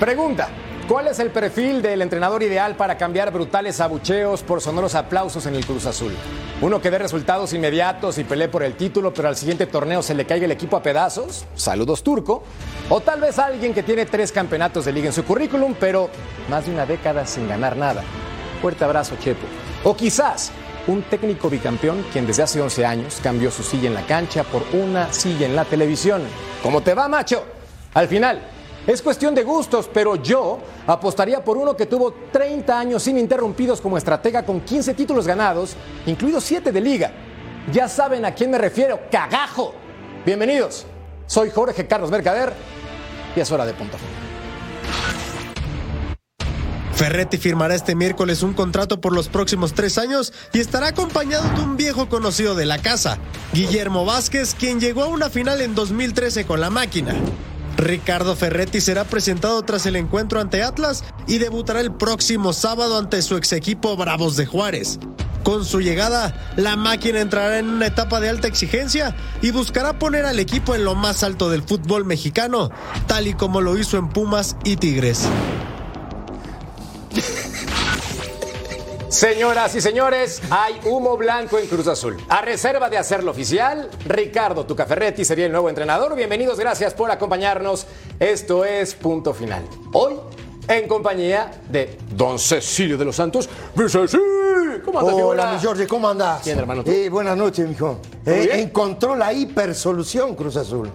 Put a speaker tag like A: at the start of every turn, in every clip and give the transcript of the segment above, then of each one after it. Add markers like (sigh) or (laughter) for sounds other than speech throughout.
A: Pregunta. ¿Cuál es el perfil del entrenador ideal para cambiar brutales abucheos por sonoros aplausos en el Cruz Azul? ¿Uno que dé resultados inmediatos y pelee por el título, pero al siguiente torneo se le caiga el equipo a pedazos? Saludos, Turco. O tal vez alguien que tiene tres campeonatos de liga en su currículum, pero más de una década sin ganar nada. Fuerte abrazo, Chepo. O quizás un técnico bicampeón quien desde hace 11 años cambió su silla en la cancha por una silla en la televisión. ¿Cómo te va, macho? Al final, es cuestión de gustos, pero yo apostaría por uno que tuvo 30 años ininterrumpidos como estratega con 15 títulos ganados, incluidos 7 de liga. Ya saben a quién me refiero, cagajo. Bienvenidos, soy Jorge Carlos Mercader y es hora de punto.
B: Ferretti firmará este miércoles un contrato por los próximos tres años y estará acompañado de un viejo conocido de la casa, Guillermo Vázquez, quien llegó a una final en 2013 con la máquina. Ricardo Ferretti será presentado tras el encuentro ante Atlas y debutará el próximo sábado ante su ex equipo Bravos de Juárez. Con su llegada, la máquina entrará en una etapa de alta exigencia y buscará poner al equipo en lo más alto del fútbol mexicano, tal y como lo hizo en Pumas y Tigres.
A: Señoras y señores, hay humo blanco en Cruz Azul. A reserva de hacerlo oficial, Ricardo Tucaferretti sería el nuevo entrenador. Bienvenidos, gracias por acompañarnos. Esto es Punto Final. Hoy, en compañía de Don Cecilio de los Santos.
C: ¿Cómo andas, Hola, mi Jorge, ¿cómo andas?
A: Bien, hermano. ¿tú?
C: Eh, buenas noches, mijo. Eh, encontró la hipersolución, Cruz Azul.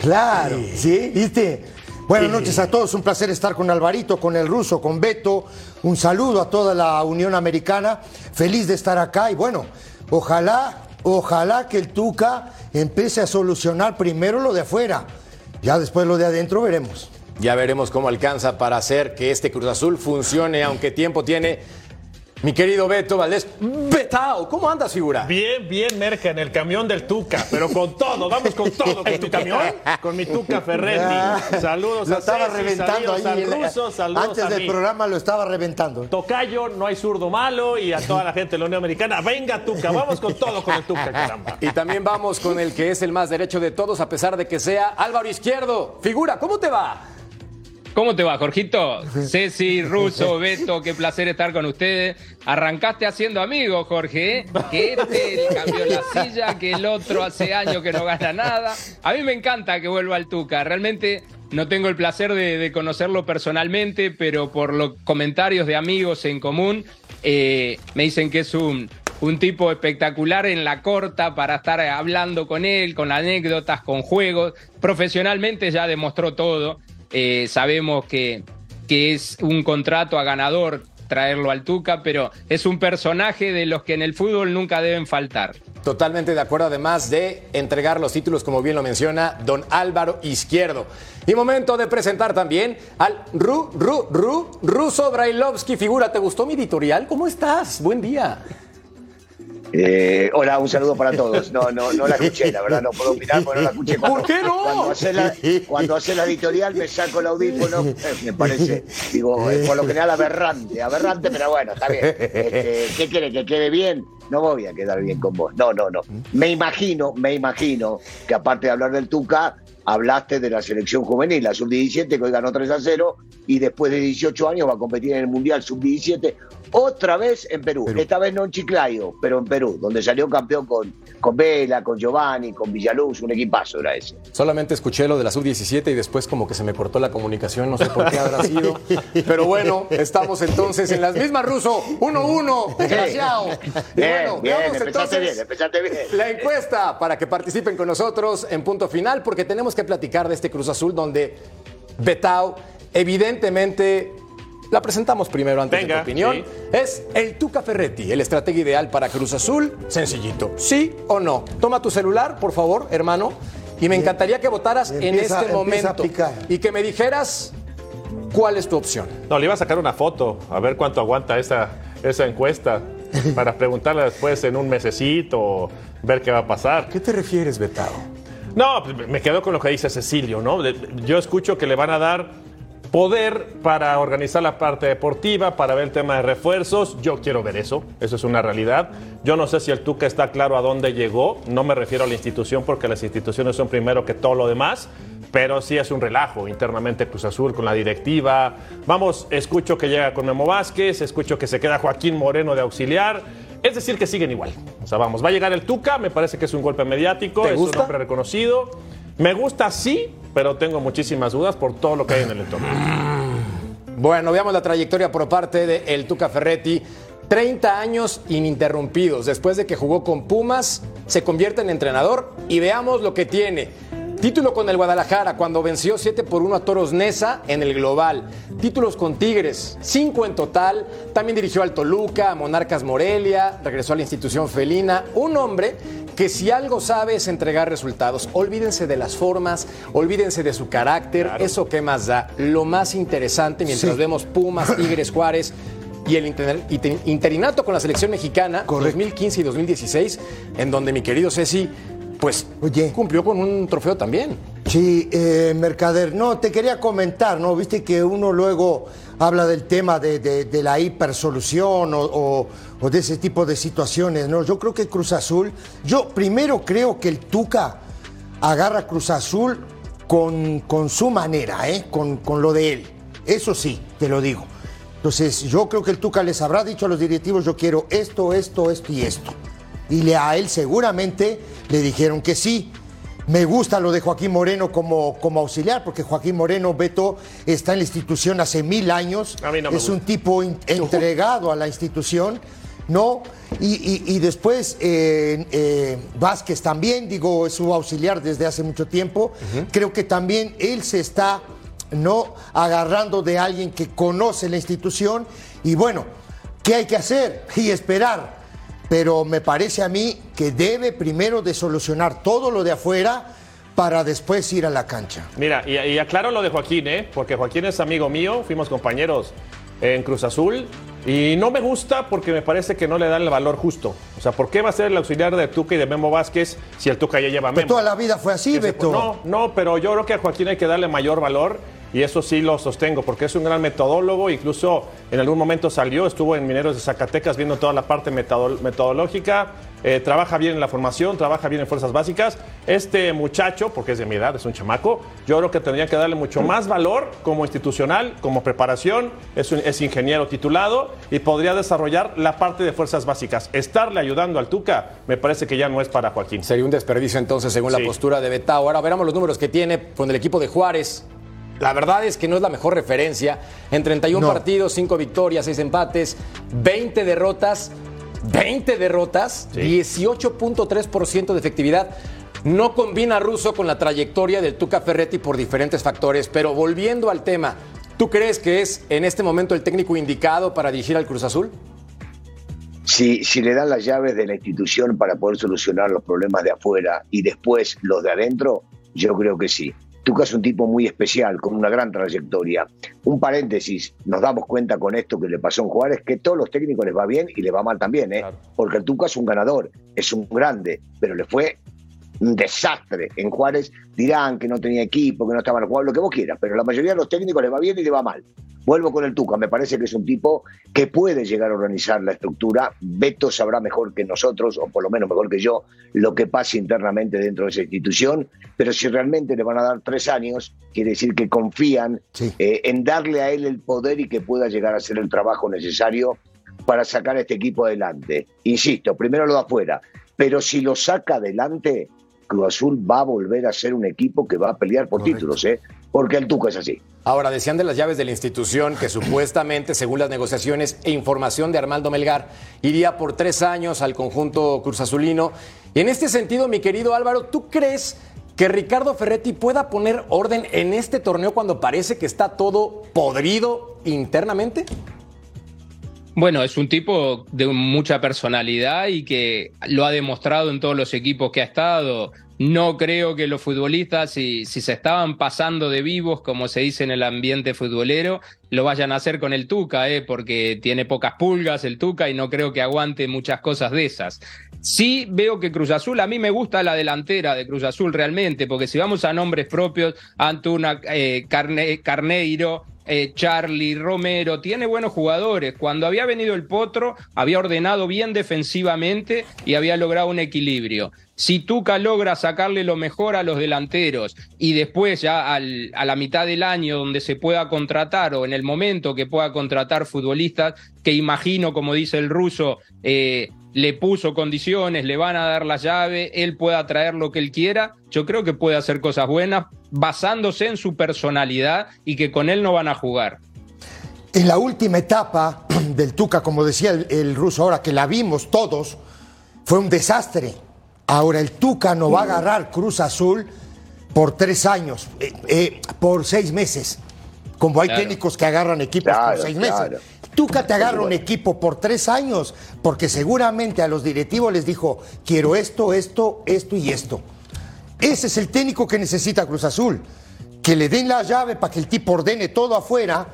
C: Claro, ¿sí? ¿Viste? Buenas noches a todos, un placer estar con Alvarito, con el ruso, con Beto. Un saludo a toda la Unión Americana. Feliz de estar acá y bueno, ojalá, ojalá que el Tuca empiece a solucionar primero lo de afuera. Ya después lo de adentro veremos.
A: Ya veremos cómo alcanza para hacer que este Cruz Azul funcione, aunque tiempo tiene. Mi querido Beto Valdés, Betao, ¿cómo andas, figura?
D: Bien, bien, Merca, en el camión del Tuca, pero con todo, vamos con todo. ¿Con tu camión? Con mi Tuca Ferretti. Saludos
C: Lo
D: a
C: estaba
D: Ceci,
C: reventando
D: saludos
C: ahí.
D: al ruso, saludos
C: Antes
D: a
C: del
D: mí.
C: programa lo estaba reventando.
D: Tocayo, no hay zurdo malo y a toda la gente de la Unión Americana. Venga, Tuca, vamos con todo con el Tuca, caramba.
A: Y también vamos con el que es el más derecho de todos, a pesar de que sea Álvaro Izquierdo. Figura, ¿cómo te va?
E: ¿Cómo te va, Jorgito? Ceci, Ruso, Beto, qué placer estar con ustedes. Arrancaste haciendo amigos, Jorge, ¿eh? que este cambió la silla, que el otro hace años que no gana nada. A mí me encanta que vuelva al Tuca. Realmente no tengo el placer de, de conocerlo personalmente, pero por los comentarios de amigos en común, eh, me dicen que es un, un tipo espectacular en la corta para estar hablando con él, con anécdotas, con juegos. Profesionalmente ya demostró todo. Eh, sabemos que, que es un contrato a ganador traerlo al Tuca, pero es un personaje de los que en el fútbol nunca deben faltar.
A: Totalmente de acuerdo, además de entregar los títulos, como bien lo menciona don Álvaro Izquierdo. Y momento de presentar también al Ru, Ru, Ru, Ruso Brailovsky. Figura, ¿te gustó mi editorial? ¿Cómo estás? Buen día.
F: Eh, hola, un saludo para todos. No, no, no la escuché, la verdad, no puedo opinar porque no la escuché. Cuando,
A: ¿Por qué no?
F: Cuando hace la, cuando hace la editorial me saco el audífono, eh, me parece, digo, eh, por lo general aberrante, aberrante, pero bueno, está bien. Este, ¿Qué quiere? ¿Que quede bien? No voy a quedar bien con vos. No, no, no. Me imagino, me imagino que aparte de hablar del Tuca, hablaste de la selección juvenil, la sub-17, que hoy ganó 3 a 0, y después de 18 años va a competir en el Mundial sub-17, otra vez en Perú. Esta vez no en Chiclayo, pero en Perú, donde salió campeón con, con Vela, con Giovanni, con Villaluz, un equipazo era ese.
A: Solamente escuché lo de la sub-17 y después como que se me cortó la comunicación, no sé por qué habrá sido. (laughs) Pero bueno, estamos entonces en las mismas, Ruso. 1-1, (laughs) desgraciado. Y
F: Bien,
A: bueno,
F: bien,
A: veamos entonces
F: bien, bien.
A: la encuesta para que participen con nosotros en punto final, porque tenemos que platicar de este Cruz Azul donde Betao evidentemente La presentamos primero antes de tu opinión.
D: sí.
A: Es el Tuca Ferretti, el estratega ideal para Cruz Azul. Sencillito. ¿Sí o no? Toma tu celular, por favor, hermano. Y me encantaría que votaras en este momento. Y que me dijeras cuál es tu opción.
D: No, le iba a sacar una foto, a ver cuánto aguanta esa, esa encuesta, para (laughs) preguntarle después en un mesecito, ver qué va a pasar.
A: ¿Qué te refieres, Betao?
D: No, pues, me quedo con lo que dice Cecilio, ¿no? Yo escucho que le van a dar poder para organizar la parte deportiva, para ver el tema de refuerzos. Yo quiero ver eso, eso es una realidad. Yo no sé si el Tuca está claro a dónde llegó, no me refiero a la institución porque las instituciones son primero que todo lo demás, pero sí es un relajo internamente Cruz Azul con la directiva. Vamos, escucho que llega con Memo Vázquez, escucho que se queda Joaquín Moreno de auxiliar. Es decir, que siguen igual. O sea, vamos, va a llegar el Tuca, me parece que es un golpe mediático,
A: ¿Te
D: es
A: gusta?
D: un hombre reconocido. Me gusta sí, pero tengo muchísimas dudas por todo lo que hay en el entorno.
A: Bueno, veamos la trayectoria por parte de el Tuca Ferretti. 30 años ininterrumpidos. Después de que jugó con Pumas, se convierte en entrenador y veamos lo que tiene. Título con el Guadalajara cuando venció 7 por 1 a Toros Nesa en el global. Títulos con Tigres, 5 en total. También dirigió al Toluca, a Monarcas Morelia, regresó a la institución felina. Un hombre que si algo sabe es entregar resultados. Olvídense de las formas, olvídense de su carácter. Eso qué más da. Lo más interesante mientras
C: Sí.
A: vemos Pumas, (coughs) Tigres, Juárez y el inter- inter- interinato con la selección mexicana
C: Correcto.
A: 2015 y 2016, en donde mi querido Ceci, pues
C: Oye.
A: cumplió con un trofeo también.
C: Sí, eh, Mercader, no, te quería comentar, ¿no? Viste que uno luego habla del tema de, de- de la hipersolución o, o- o de ese tipo de situaciones, ¿no? Yo creo que Cruz Azul, yo primero creo que el Tuca agarra a Cruz Azul con, con su manera, ¿eh? Con, con lo de él. Eso sí, te lo digo. Entonces, yo creo que el Tuca les habrá dicho a los directivos, yo quiero esto, esto, esto y esto. Y le, a él seguramente le dijeron que sí. Me gusta lo de Joaquín Moreno como, como auxiliar, porque Joaquín Moreno, Beto, está en la institución hace mil años.
D: A mí no me
C: es
D: gusta.
C: un tipo entregado a la institución, ¿no? Y, y- y después eh, eh, Vázquez también, digo, es su auxiliar desde hace mucho tiempo. Creo que también él se está, ¿no? Agarrando de alguien que conoce la institución. Y bueno, ¿qué hay que hacer? Y esperar pero me parece a mí que debe primero de solucionar todo lo de afuera para después ir a la cancha.
D: Mira, y, y aclaro lo de Joaquín, ¿eh? Porque Joaquín es amigo mío, fuimos compañeros en Cruz Azul. Y no me gusta porque me parece que no le dan el valor justo. O sea, ¿por qué va a ser el auxiliar de Tuca y de Memo Vázquez si el Tuca ya lleva a
C: Pero
D: Memo?
C: toda la vida fue así,
D: Que se-
C: Beto.
D: No, no, pero yo creo que a Joaquín hay que darle mayor valor y eso sí lo sostengo porque es un gran metodólogo, incluso en algún momento salió, estuvo en Mineros de Zacatecas viendo toda la parte metodol- metodológica, eh, trabaja bien en la formación, trabaja bien en fuerzas básicas. Este muchacho, porque es de mi edad, es un chamaco, yo creo que tendría que darle mucho más valor como institucional, como preparación, es, un- es ingeniero titulado y podría desarrollar la parte de fuerzas básicas. Estarle ayudando al Tuca me parece que ya no es para Joaquín.
A: Sería un desperdicio entonces, según
D: Sí.
A: la postura de Betao. Ahora veremos los números que tiene con el equipo de Juárez. La verdad es que no es la mejor referencia. En 31
C: No.
A: partidos, 5 victorias, 6 empates, 20 derrotas. 20 derrotas, 18.3% de efectividad. No combina Russo con la trayectoria del Tuca Ferretti por diferentes factores, pero volviendo al tema, ¿tú crees que es en este momento el técnico indicado para dirigir al Cruz Azul?
F: Si, si le dan las llaves de la institución para poder solucionar los problemas de afuera y después los de adentro, yo creo que sí. Tuca es un tipo muy especial, con una gran trayectoria. Un paréntesis, nos damos cuenta con esto que le pasó en Juárez, que todos los técnicos les va bien y les va mal también, ¿eh?
D: Claro.
F: porque el Tuca es un ganador, es un grande, pero le fue un desastre. En Juárez dirán que no tenía equipo, que no estaban jugando, lo que vos quieras, pero la mayoría de los técnicos le va bien y le va mal. Vuelvo con el Tuca, me parece que es un tipo que puede llegar a organizar la estructura. Beto sabrá mejor que nosotros, o por lo menos mejor que yo, lo que pasa internamente dentro de esa institución, pero si realmente le van a dar tres años, quiere decir que confían
C: Sí.
F: eh, en darle a él el poder y que pueda llegar a hacer el trabajo necesario para sacar a este equipo adelante. Insisto, primero lo de afuera, pero si lo saca adelante, Cruz Azul va a volver a ser un equipo que va a pelear por títulos, ¿eh? porque el Tuca es así.
A: Ahora, decían de las llaves de la institución que supuestamente, según las negociaciones e información de Armando Melgar, iría por tres años al conjunto Cruz Azulino. En este sentido, mi querido Álvaro, ¿tú crees que Ricardo Ferretti pueda poner orden en este torneo cuando parece que está todo podrido internamente?
E: Bueno, es un tipo de mucha personalidad y que lo ha demostrado en todos los equipos que ha estado. No creo que los futbolistas, si, si, se estaban pasando de vivos, como se dice en el ambiente futbolero, lo vayan a hacer con el Tuca, ¿eh? porque tiene pocas pulgas el Tuca y no creo que aguante muchas cosas de esas. Sí veo que Cruz Azul, a mí me gusta la delantera de Cruz Azul realmente, porque si vamos a nombres propios, Antuna, eh, Carne, Carneiro, eh, Charlie, Romero, tiene buenos jugadores. Cuando había venido el Potro, había ordenado bien defensivamente y había logrado un equilibrio. Si Tuca logra sacarle lo mejor a los delanteros y después ya a la mitad del año donde se pueda contratar o en el momento que pueda contratar futbolistas, que imagino, como dice el ruso, eh, le puso condiciones, le van a dar la llave, él pueda traer lo que él quiera, yo creo que puede hacer cosas buenas basándose en su personalidad y que con él no van a jugar.
C: En la última etapa (clears throat) del Tuca, como decía el, el ruso ahora, que la vimos todos, fue un desastre. Ahora el Tuca no va a agarrar Cruz Azul por tres años, eh, eh, por seis meses, como hay
E: Claro.
C: técnicos que agarran equipos
F: Claro,
C: por seis
F: claro.
C: Tuca te agarra un equipo por tres años, porque seguramente a los directivos les dijo, quiero esto, esto, esto y esto. Ese es el técnico que necesita Cruz Azul, que le den la llave para que el tipo ordene todo afuera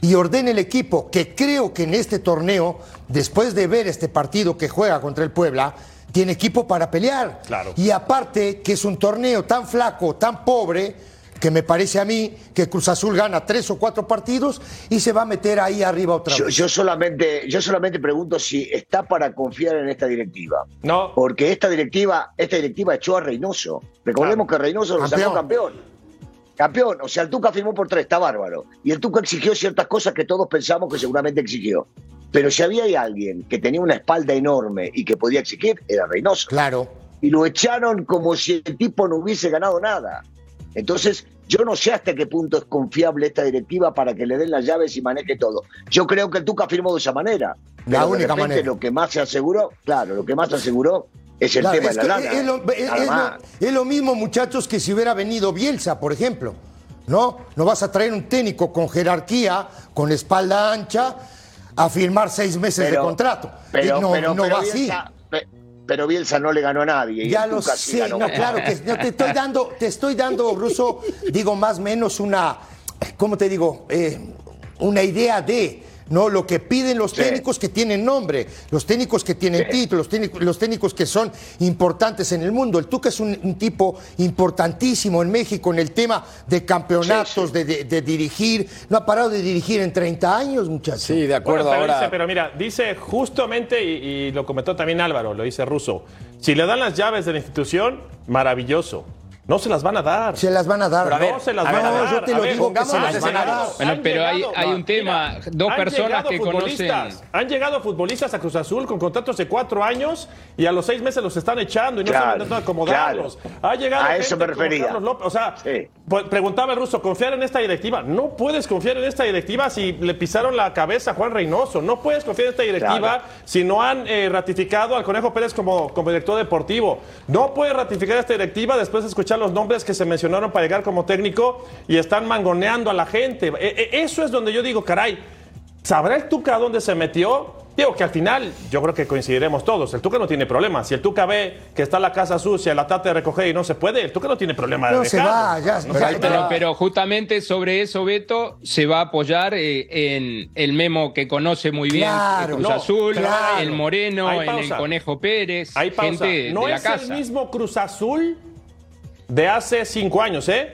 C: y ordene el equipo, que creo que en este torneo, después de ver este partido que juega contra el Puebla, tiene equipo para pelear.
D: Claro.
C: Y aparte que es un torneo tan flaco, tan pobre, que me parece a mí que Cruz Azul gana tres o cuatro partidos y se va a meter ahí arriba otra vez.
F: yo solamente, yo solamente pregunto si está para confiar en esta directiva.
D: No.
F: Porque esta directiva, esta directiva echó a Reynoso. Recordemos que Reynoso lo sacó
C: Campeón.
F: campeón. Campeón, o sea, el Tuca firmó por tres, está bárbaro. Y el Tuca exigió ciertas cosas que todos pensamos que seguramente exigió. Pero si había alguien que tenía una espalda enorme y que podía exigir, era Reynoso.
C: Claro.
F: y lo echaron como si el tipo no hubiese ganado nada. Entonces, yo no sé hasta qué punto es confiable esta directiva para que le den las llaves y maneje todo. Yo creo que el Tuca firmó de esa manera.
C: La
F: Pero
C: única manera.
F: Lo que más se aseguró, claro, lo que más se aseguró es el
C: Claro,
F: tema
C: es
F: de la lana.
C: es lo- es-
F: nada
C: es lo-
F: más.
C: es lo mismo, muchachos, que si hubiera venido Bielsa, por ejemplo. ¿No? No vas a traer un técnico con jerarquía, con espalda ancha, a firmar seis meses de contrato.
F: Pero,
C: no,
F: pero,
C: no va así.
F: Bielsa, pe- pero Bielsa no le ganó a nadie.
C: Ya lo sé,
F: ganó.
C: no, claro que no, te estoy dando, te estoy dando, Ruso, digo más o menos una, ¿cómo te digo? Eh, una idea de, ¿no? Lo que piden los
F: Sí.
C: técnicos que tienen nombre, los técnicos que tienen títulos, técnicos- los técnicos que son importantes en el mundo. El Tuca es un, un tipo importantísimo en México en el tema de campeonatos,
F: Sí,
C: De, de- de dirigir. No ha parado de dirigir en 30 años, muchachos.
A: Sí, de
D: Bueno,
A: acuerdo.
D: pero,
A: ahora,
D: dice, pero mira, dice justamente, y, y lo comentó también Álvaro, lo dice Russo, si le dan las llaves de la institución, maravilloso. No se las van a dar.
C: Se las van a dar.
A: Pero a ver,
D: no se las
A: a
D: van
A: ver,
D: a dar.
C: yo te lo
D: ver,
C: digo que se las van a dar.
E: Bueno, pero hay- hay un tema, dos personas que conocen-
D: Han llegado futbolistas a Cruz Azul con contratos de cuatro años y a los seis meses los están echando y no
F: Claro,
D: saben acomodarlos. Ha llegado
F: A
D: gente
F: eso me refería.
D: Carlos López. O sea,
F: Sí.
D: pues, preguntaba el ruso, ¿confiar en esta directiva? No puedes confiar en esta directiva si le pisaron la cabeza a Juan Reynoso. No puedes confiar en esta directiva
F: Claro.
D: si no han eh, ratificado al Conejo Pérez como, como director deportivo. No puedes ratificar esta directiva después de escuchar los nombres que se mencionaron para llegar como técnico y están mangoneando a la gente. E- e- eso es donde yo digo, caray, ¿sabrá el Tuca dónde se metió? Digo que al final yo creo que coincidiremos todos. El Tuca no tiene problema. Si el Tuca ve que está la casa sucia, la trata de recoger y no se puede, el Tuca no tiene problema de
C: No se
D: dejarlo.
C: va, ya.
D: No
C: Pero
D: se
E: Pero,
C: va.
E: pero justamente sobre eso, Beto, se va a apoyar eh, en el Memo que conoce muy bien
C: Claro,
E: Cruz
D: no,
E: Azul,
D: claro.
E: el Moreno, en el. Conejo Pérez,
D: Hay pausa.
E: gente
D: no
E: de la
D: es
E: casa.
D: el mismo Cruz Azul de hace cinco años, ¿eh?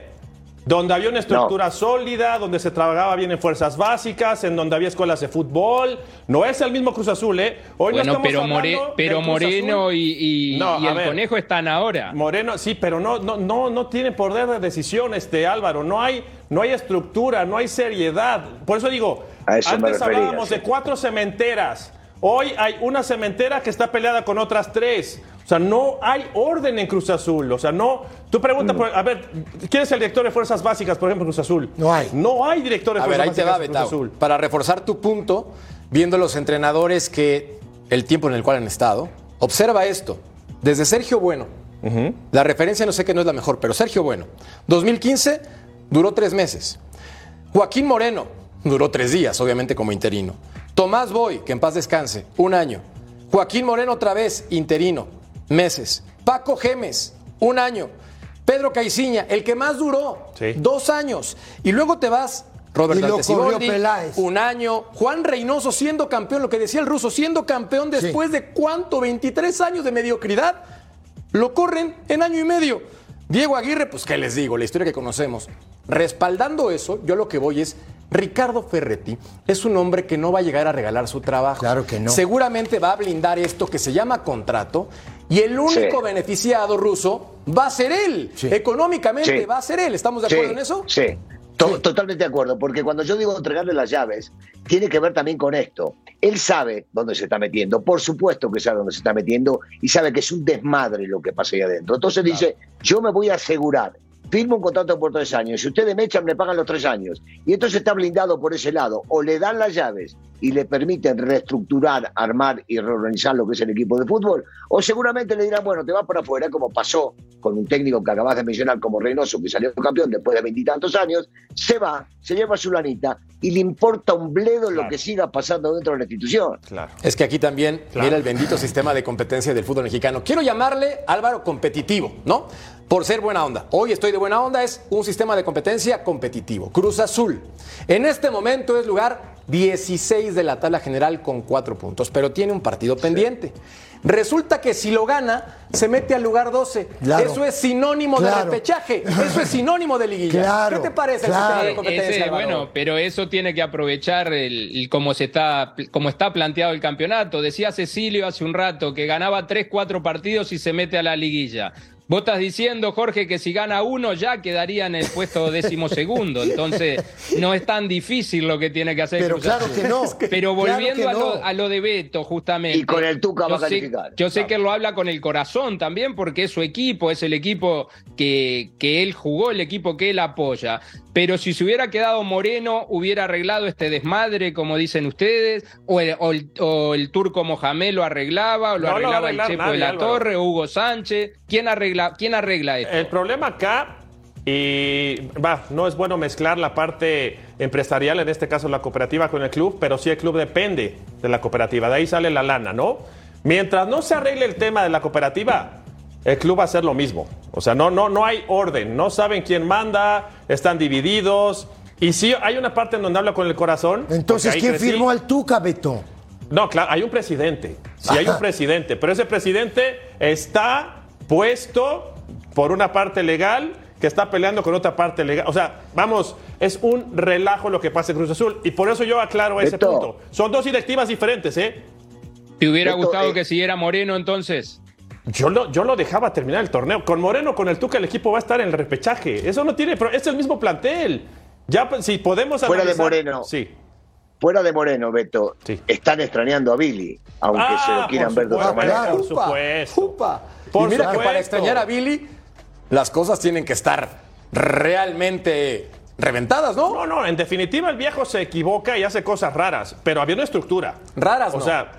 D: Donde había una estructura sólida, donde se trabajaba bien en fuerzas básicas, en donde había escuelas de fútbol. No es el mismo Cruz Azul, ¿eh? Hoy no
E: Bueno,
D: estamos
E: pero, More- pero Moreno
D: Azul.
E: y, y-
D: No,
E: y el
D: ver.
E: Conejo están ahora.
D: Moreno, sí, pero no, no, no, no tiene poder de decisión, este Álvaro. No hay, no hay estructura, no hay seriedad. Por eso digo,
F: eso
D: antes
F: refería,
D: hablábamos
F: sí.
D: de cuatro cementeras. Hoy hay una cementera que está peleada con otras tres. O sea, no hay orden en Cruz Azul. O sea, no. Tú preguntas, por- a ver, ¿quién es el director de Fuerzas Básicas, por ejemplo, en Cruz Azul?
C: No hay.
D: No hay director de
A: A ver,
D: Fuerzas
A: ahí te va,
D: Básicas en Cruz. Azul.
A: Para reforzar tu punto, viendo los entrenadores que el tiempo en el cual han estado, observa esto. Desde Sergio Bueno La referencia no sé que no es la mejor, pero Sergio Bueno. 2015 duró tres meses. Joaquín Moreno duró tres días, obviamente como interino. Tomás Boy, que en paz descanse, un año. Joaquín Moreno otra vez, interino, meses. Paco Gemes, un año. Pedro Caiciña, el que más duró,
D: Sí.
A: dos años. Y luego te vas, Robert
C: Y lo
A: Dante
C: corrió
A: Siboldi,
C: Peláez.
A: un año. Juan Reynoso siendo campeón, lo que decía el ruso, siendo campeón después de cuánto, 23 años de mediocridad. Lo corren en año y medio. Diego Aguirre, pues qué les digo, la historia que conocemos. Respaldando eso, yo lo que voy es, Ricardo Ferretti es un hombre que no va a llegar a regalar su trabajo.
C: Claro que no.
A: Seguramente va a blindar esto que se llama contrato y el único
F: Sí.
A: beneficiado ruso va a ser él.
C: Sí.
A: Económicamente
F: Sí.
A: va a ser él. ¿Estamos de
F: Sí,
A: acuerdo en eso?
F: Sí. To- Totalmente de acuerdo, porque cuando yo digo entregarle las llaves, tiene que ver también con esto. Él sabe dónde se está metiendo, por supuesto que sabe dónde se está metiendo y sabe que es un desmadre lo que pasa ahí adentro. Entonces dice, yo me voy a asegurar, firmo un contrato por tres años, si ustedes me echan, me pagan los tres años. Y entonces está blindado por ese lado, o le dan las llaves y le permiten reestructurar, armar y reorganizar lo que es el equipo de fútbol, o seguramente le dirán, bueno, te vas para afuera, como pasó con un técnico que acabas de mencionar como Reynoso, que salió campeón después de veintitantos años, se va, se lleva su lanita y le importa un bledo lo
D: Claro.
F: que siga pasando dentro de la institución.
D: Claro.
A: Es que aquí también,
D: Claro.
A: mira el bendito sistema de competencia del fútbol mexicano. Quiero llamarle, Álvaro, competitivo, ¿no? Por ser buena onda. Hoy estoy de buena onda, es un sistema de competencia competitivo. Cruz Azul. En este momento es lugar 16 de la tabla general con cuatro puntos, pero tiene un partido pendiente. Resulta que si lo gana, se mete al lugar 12.
C: Claro.
A: Eso es sinónimo
C: Claro.
A: de repechaje. Eso es sinónimo de liguilla.
C: Claro,
A: ¿Qué te parece
C: claro.
A: el sistema de
E: Eh,
A: competencia?
E: ese, bueno, pero eso tiene que aprovechar el, el cómo se está, cómo está planteado el campeonato. Decía Cecilio hace un rato que ganaba tres, cuatro partidos y se mete a la liguilla. Vos estás diciendo, Jorge, que si gana uno ya quedaría en el puesto décimo segundo. Entonces, no es tan difícil lo que tiene que hacer
C: Pero
E: Cruz
C: claro
E: Azul.
C: que no. (laughs)
E: Pero
C: Claro
E: volviendo
C: que
E: a, lo,
C: no.
E: a lo de Beto, justamente.
F: Y con el Tuca va a
E: sé-
F: calificar.
E: Yo sé que él lo habla con el corazón también, porque es su equipo, es el equipo que, que él jugó, el equipo que él apoya. Pero si se hubiera quedado Moreno, hubiera arreglado este desmadre, como dicen ustedes, o el, o el- o el turco Mohamed lo arreglaba, o lo
D: No
E: arreglaba el Chepo
D: nadie,
E: de la
D: Álvaro.
E: Torre, o Hugo Sánchez. ¿Quién arregla, quién arregla esto?
D: El problema acá, y va, no es bueno mezclar la parte empresarial, en este caso la cooperativa, con el club, pero sí el club depende de la cooperativa, de ahí sale la lana, ¿no? Mientras no se arregle el tema de la cooperativa, el club va a hacer lo mismo. O sea, no, no, no hay orden, no saben quién manda, están divididos. Y sí, hay una parte en donde habla con el corazón.
C: Entonces, ¿quién
D: crecí.
C: firmó al Tuca, Beto?
D: No, claro, hay un presidente. Sí, hay un presidente, pero ese presidente está puesto por una parte legal que está peleando con otra parte legal. O sea, vamos, es un relajo lo que pasa en Cruz Azul. Y por eso yo aclaro ese
F: Beto.
D: punto. Son dos directivas diferentes, ¿eh?
E: ¿Te hubiera gustado
F: eh,
E: que siguiera Moreno entonces?
D: Yo lo, yo lo dejaba terminar el torneo. Con Moreno, con el Tuca, el equipo va a estar en el repechaje. Eso no tiene. pro- Es el mismo plantel. Ya, pues, si podemos
F: Fuera de Moreno.
D: Sí.
F: Fuera de Moreno, Beto,
D: Sí.
F: están extrañando a Billy, aunque
D: Ah,
F: se lo quieran
D: por
F: ver de otra manera.
D: Por supuesto.
A: upa.
D: Por
A: y mira que para extrañar a Billy, las cosas tienen que estar realmente reventadas, ¿no?
D: No, no, en definitiva el viejo se equivoca y hace cosas raras, pero había una estructura.
A: Raras
D: O
A: no.
D: sea,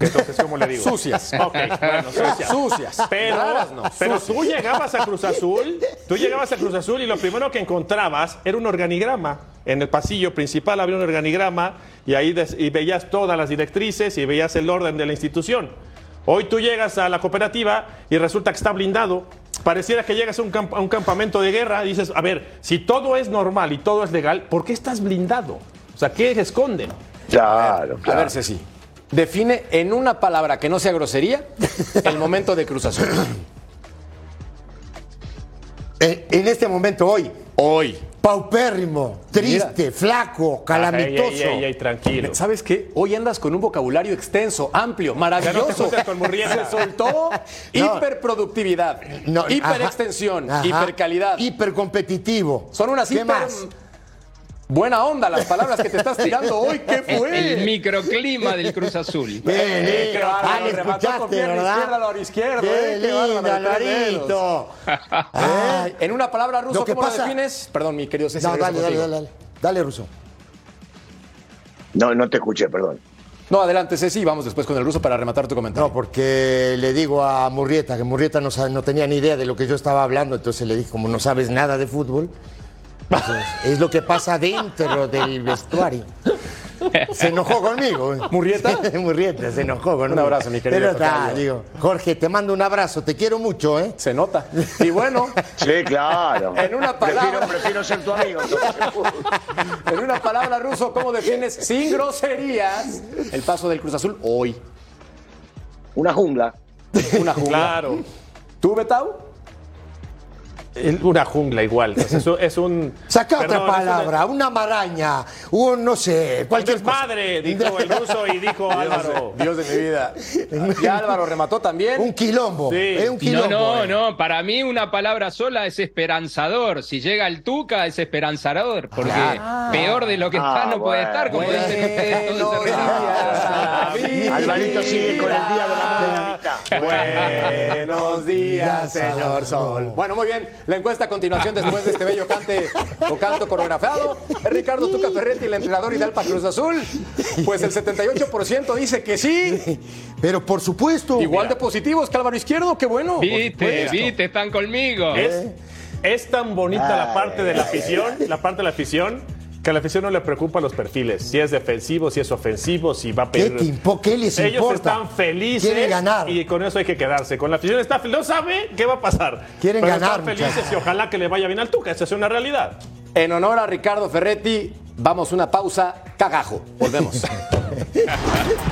D: entonces, ¿cómo le digo?
A: Sucias. (laughs)
D: Ok, bueno, sucias.
A: Sucias.
D: Pero,
A: Raras no,
D: pero
A: sucias.
D: tú llegabas a Cruz Azul, tú llegabas a Cruz Azul y lo primero que encontrabas era un organigrama. En el pasillo principal había un organigrama y ahí des- y veías todas las directrices y veías el orden de la institución. Hoy tú llegas a la cooperativa y resulta que está blindado. Pareciera que llegas a un, camp- a un campamento de guerra y dices, a ver, si todo es normal y todo es legal, ¿por qué estás blindado? O sea, ¿qué esconden?
F: Claro,
A: A
F: claro.
A: ver, Ceci. Define en una palabra que no sea grosería el momento de Cruz Azul.
C: Eh, en este momento, hoy,
A: Hoy.
C: Paupérrimo, triste, flaco, calamitoso.
D: Ey, ey, tranquilo.
A: ¿Sabes qué? Hoy andas con un vocabulario extenso, amplio,
D: Ya
A: maravilloso.
D: no te.
A: Se soltó (laughs)
C: No.
A: hiperproductividad,
C: No,
A: hiperextensión, hipercalidad.
C: Hipercompetitivo.
A: Son unas
C: ¿Qué
A: hiper...
C: más?
A: Buena onda las palabras que te estás tirando hoy. ¿Qué fue?
E: El microclima del Cruz Azul. (laughs)
C: Bien,
A: Eh,
C: bien.
A: qué bárbaro,
C: Ah,
A: remató con pierna
C: ¿verdad?
A: izquierda, lado izquierdo,
C: Qué
A: eh, qué
C: lindo, (laughs)
A: en una palabra ruso,
C: Lo que
A: ¿cómo
C: pasa-
A: lo defines? Perdón, mi querido César.
C: No, dale, dale, dale, dale. Dale, Ruso.
F: No, no te escuché, perdón.
A: No, adelante, Ceci, vamos después con el ruso para rematar tu comentario.
C: No, porque le digo a Murrieta que Murrieta no, sabe- no tenía ni idea de lo que yo estaba hablando, entonces le dije, como no sabes nada de fútbol, entonces, es lo que pasa dentro del vestuario. Se enojó conmigo. ¿eh?
A: ¿Murrieta? (laughs)
C: Murrieta, se enojó conmigo.
A: Un abrazo, mi querido
C: Pero está, digo, Jorge, te mando un abrazo, te quiero mucho, ¿eh?
A: Se nota. Y bueno, (laughs)
F: Sí, claro.
A: En una palabra.
F: Prefiero, prefiero ser tu amigo. (laughs)
A: en una palabra, ruso, ¿cómo defines sin groserías el paso del Cruz Azul hoy?
F: Una jungla.
A: Una jungla.
D: Claro.
A: ¿Tú, Betau?
D: El- Una jungla igual. Es, un- es un. (laughs)
C: Saca
D: Perdón,
C: otra
D: es una-
C: palabra, una maraña, un no sé, cualquier cosa.
D: Desmadre, dijo el (laughs) ruso y dijo Álvaro.
A: Dios de mi vida. Y Álvaro remató también.
C: Un quilombo,
D: Sí.
C: ¿eh? un
E: No,
C: quilombo.
E: no,
C: ¿eh?
E: no. Para mí una palabra sola es esperanzador. Si llega el Tuca es esperanzador. Porque peor de lo que
F: Ah,
E: está no puede
F: bueno.
E: estar, como dicen ustedes.
F: Alvarito sigue con el día de la.
A: Buenos días, señor Sol. Bueno, muy bien. La encuesta a continuación después de este bello cante o canto coreografiado. Es Ricardo Tuca Ferretti, el entrenador ideal para Cruz Azul. Pues el 78% dice que sí.
C: Pero por supuesto.
A: Igual de positivos que Álvaro Izquierdo, qué bueno.
E: Viste, viste, están conmigo.
D: Es, es tan bonita la parte de la afición, la parte de la afición, que a la afición no le preocupa los perfiles. Si es defensivo, si es ofensivo, si va a
C: ¿Qué,
D: pedir.
C: te impo- qué les
D: Ellos
C: importa?
D: están felices
C: Quieren ganar.
D: y con eso hay que quedarse. Con la afición está feliz, no sabe qué va a pasar.
C: Quieren
D: Pero
C: ganar,
D: Están felices
C: muchachos.
D: y ojalá que le vaya bien al Tuca. Esa es una realidad.
A: En honor a Ricardo Ferretti, vamos una pausa. Cagajo. Volvemos. (laughs)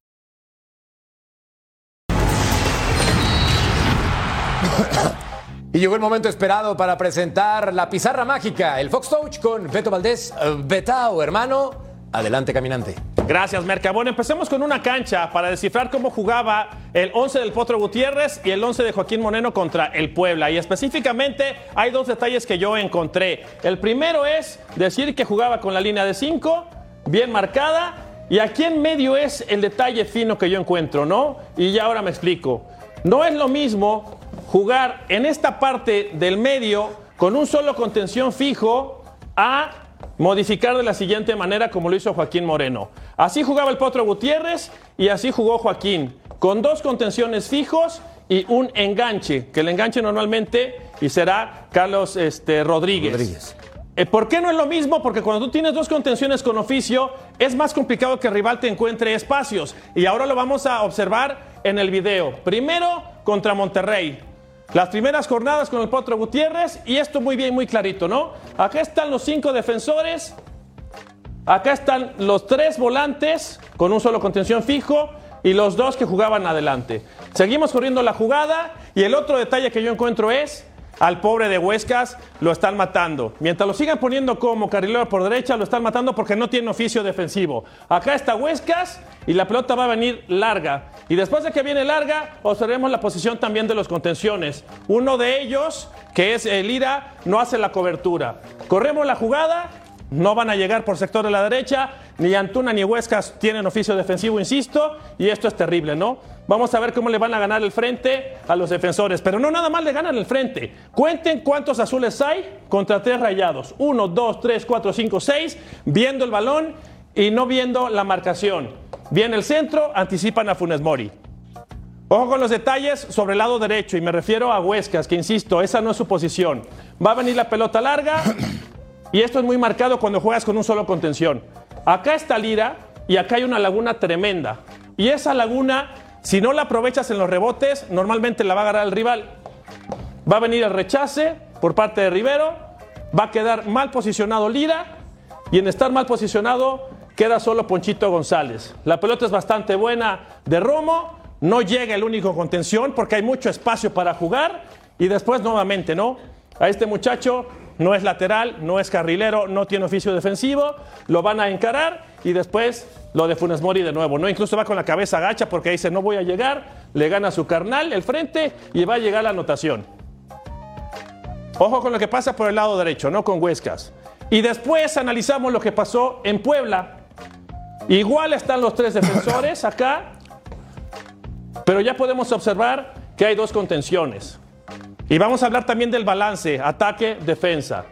A: Y llegó el momento esperado para presentar la pizarra mágica, el Fox Touch con Beto Valdés. Eh, Betao, hermano, adelante caminante.
D: Gracias, Merca. Bueno, empecemos con una cancha para descifrar cómo jugaba el 11 del Potro Gutiérrez y el 11 de Joaquín Moreno contra el Puebla. Y específicamente hay dos detalles que yo encontré. El primero es decir que jugaba con la línea de 5, bien marcada. Y aquí en medio es el detalle fino que yo encuentro, ¿no? Y ya ahora me explico. No es lo mismo jugar en esta parte del medio con un solo contención fijo a modificar de la siguiente manera como lo hizo Joaquín Moreno. Así jugaba el Potro Gutiérrez y así jugó Joaquín, con dos contenciones fijos y un enganche, que el enganche normalmente y será Carlos este, Rodríguez.
C: Rodríguez.
D: Eh, ¿Por qué no es lo mismo? Porque cuando tú tienes dos contenciones con oficio, es más complicado que el rival te encuentre espacios. Y ahora lo vamos a observar en el video. Primero contra Monterrey. Las primeras jornadas con el Potro Gutiérrez y esto muy bien, muy clarito, ¿no? Acá están los cinco defensores, acá están los tres volantes con un solo contención fijo y los dos que jugaban adelante. Seguimos corriendo la jugada y el otro detalle que yo encuentro es al pobre de Huescas lo están matando. Mientras lo sigan poniendo como carrilero por derecha, lo están matando porque no tiene oficio defensivo. Acá está Huescas y la pelota va a venir larga. Y después de que viene larga, observemos la posición también de los contenciones. Uno de ellos, que es el Ira, no hace la cobertura. Corremos la jugada, no van a llegar por sector de la derecha, ni Antuna ni Huescas tienen oficio defensivo, insisto, y esto es terrible, ¿no? Vamos a ver cómo le van a ganar el frente a los defensores, pero no nada más le ganan el frente. Cuenten cuántos azules hay contra tres rayados. Uno, dos, tres, cuatro, cinco, seis, viendo el balón y no viendo la marcación. Viene el centro, anticipan a Funes Mori. Ojo con los detalles sobre el lado derecho, y me refiero a Huescas, que insisto, esa no es su posición. Va a venir la pelota larga, y esto es muy marcado cuando juegas con un solo contención. Acá está Lira, y acá hay una laguna tremenda. Y esa laguna, si no la aprovechas en los rebotes, normalmente la va a agarrar el rival. Va a venir el rechace por parte de Rivero, va a quedar mal posicionado Lira, y en estar mal posicionado queda solo Ponchito González. La pelota es bastante buena de Romo, no llega el único contención porque hay mucho espacio para jugar y después nuevamente, ¿no? A este muchacho no es lateral, no es carrilero, no tiene oficio defensivo, lo van a encarar y después lo de Funes Mori de nuevo, ¿no? Incluso va con la cabeza agacha porque dice no voy a llegar, le gana su carnal el frente y va a llegar la anotación. Ojo con lo que pasa por el lado derecho, no con Huescas. Y después analizamos lo que pasó en Puebla. Igual están los tres defensores (laughs) acá, pero ya podemos observar que hay dos contenciones. Y vamos a hablar también del balance, ataque, defensa.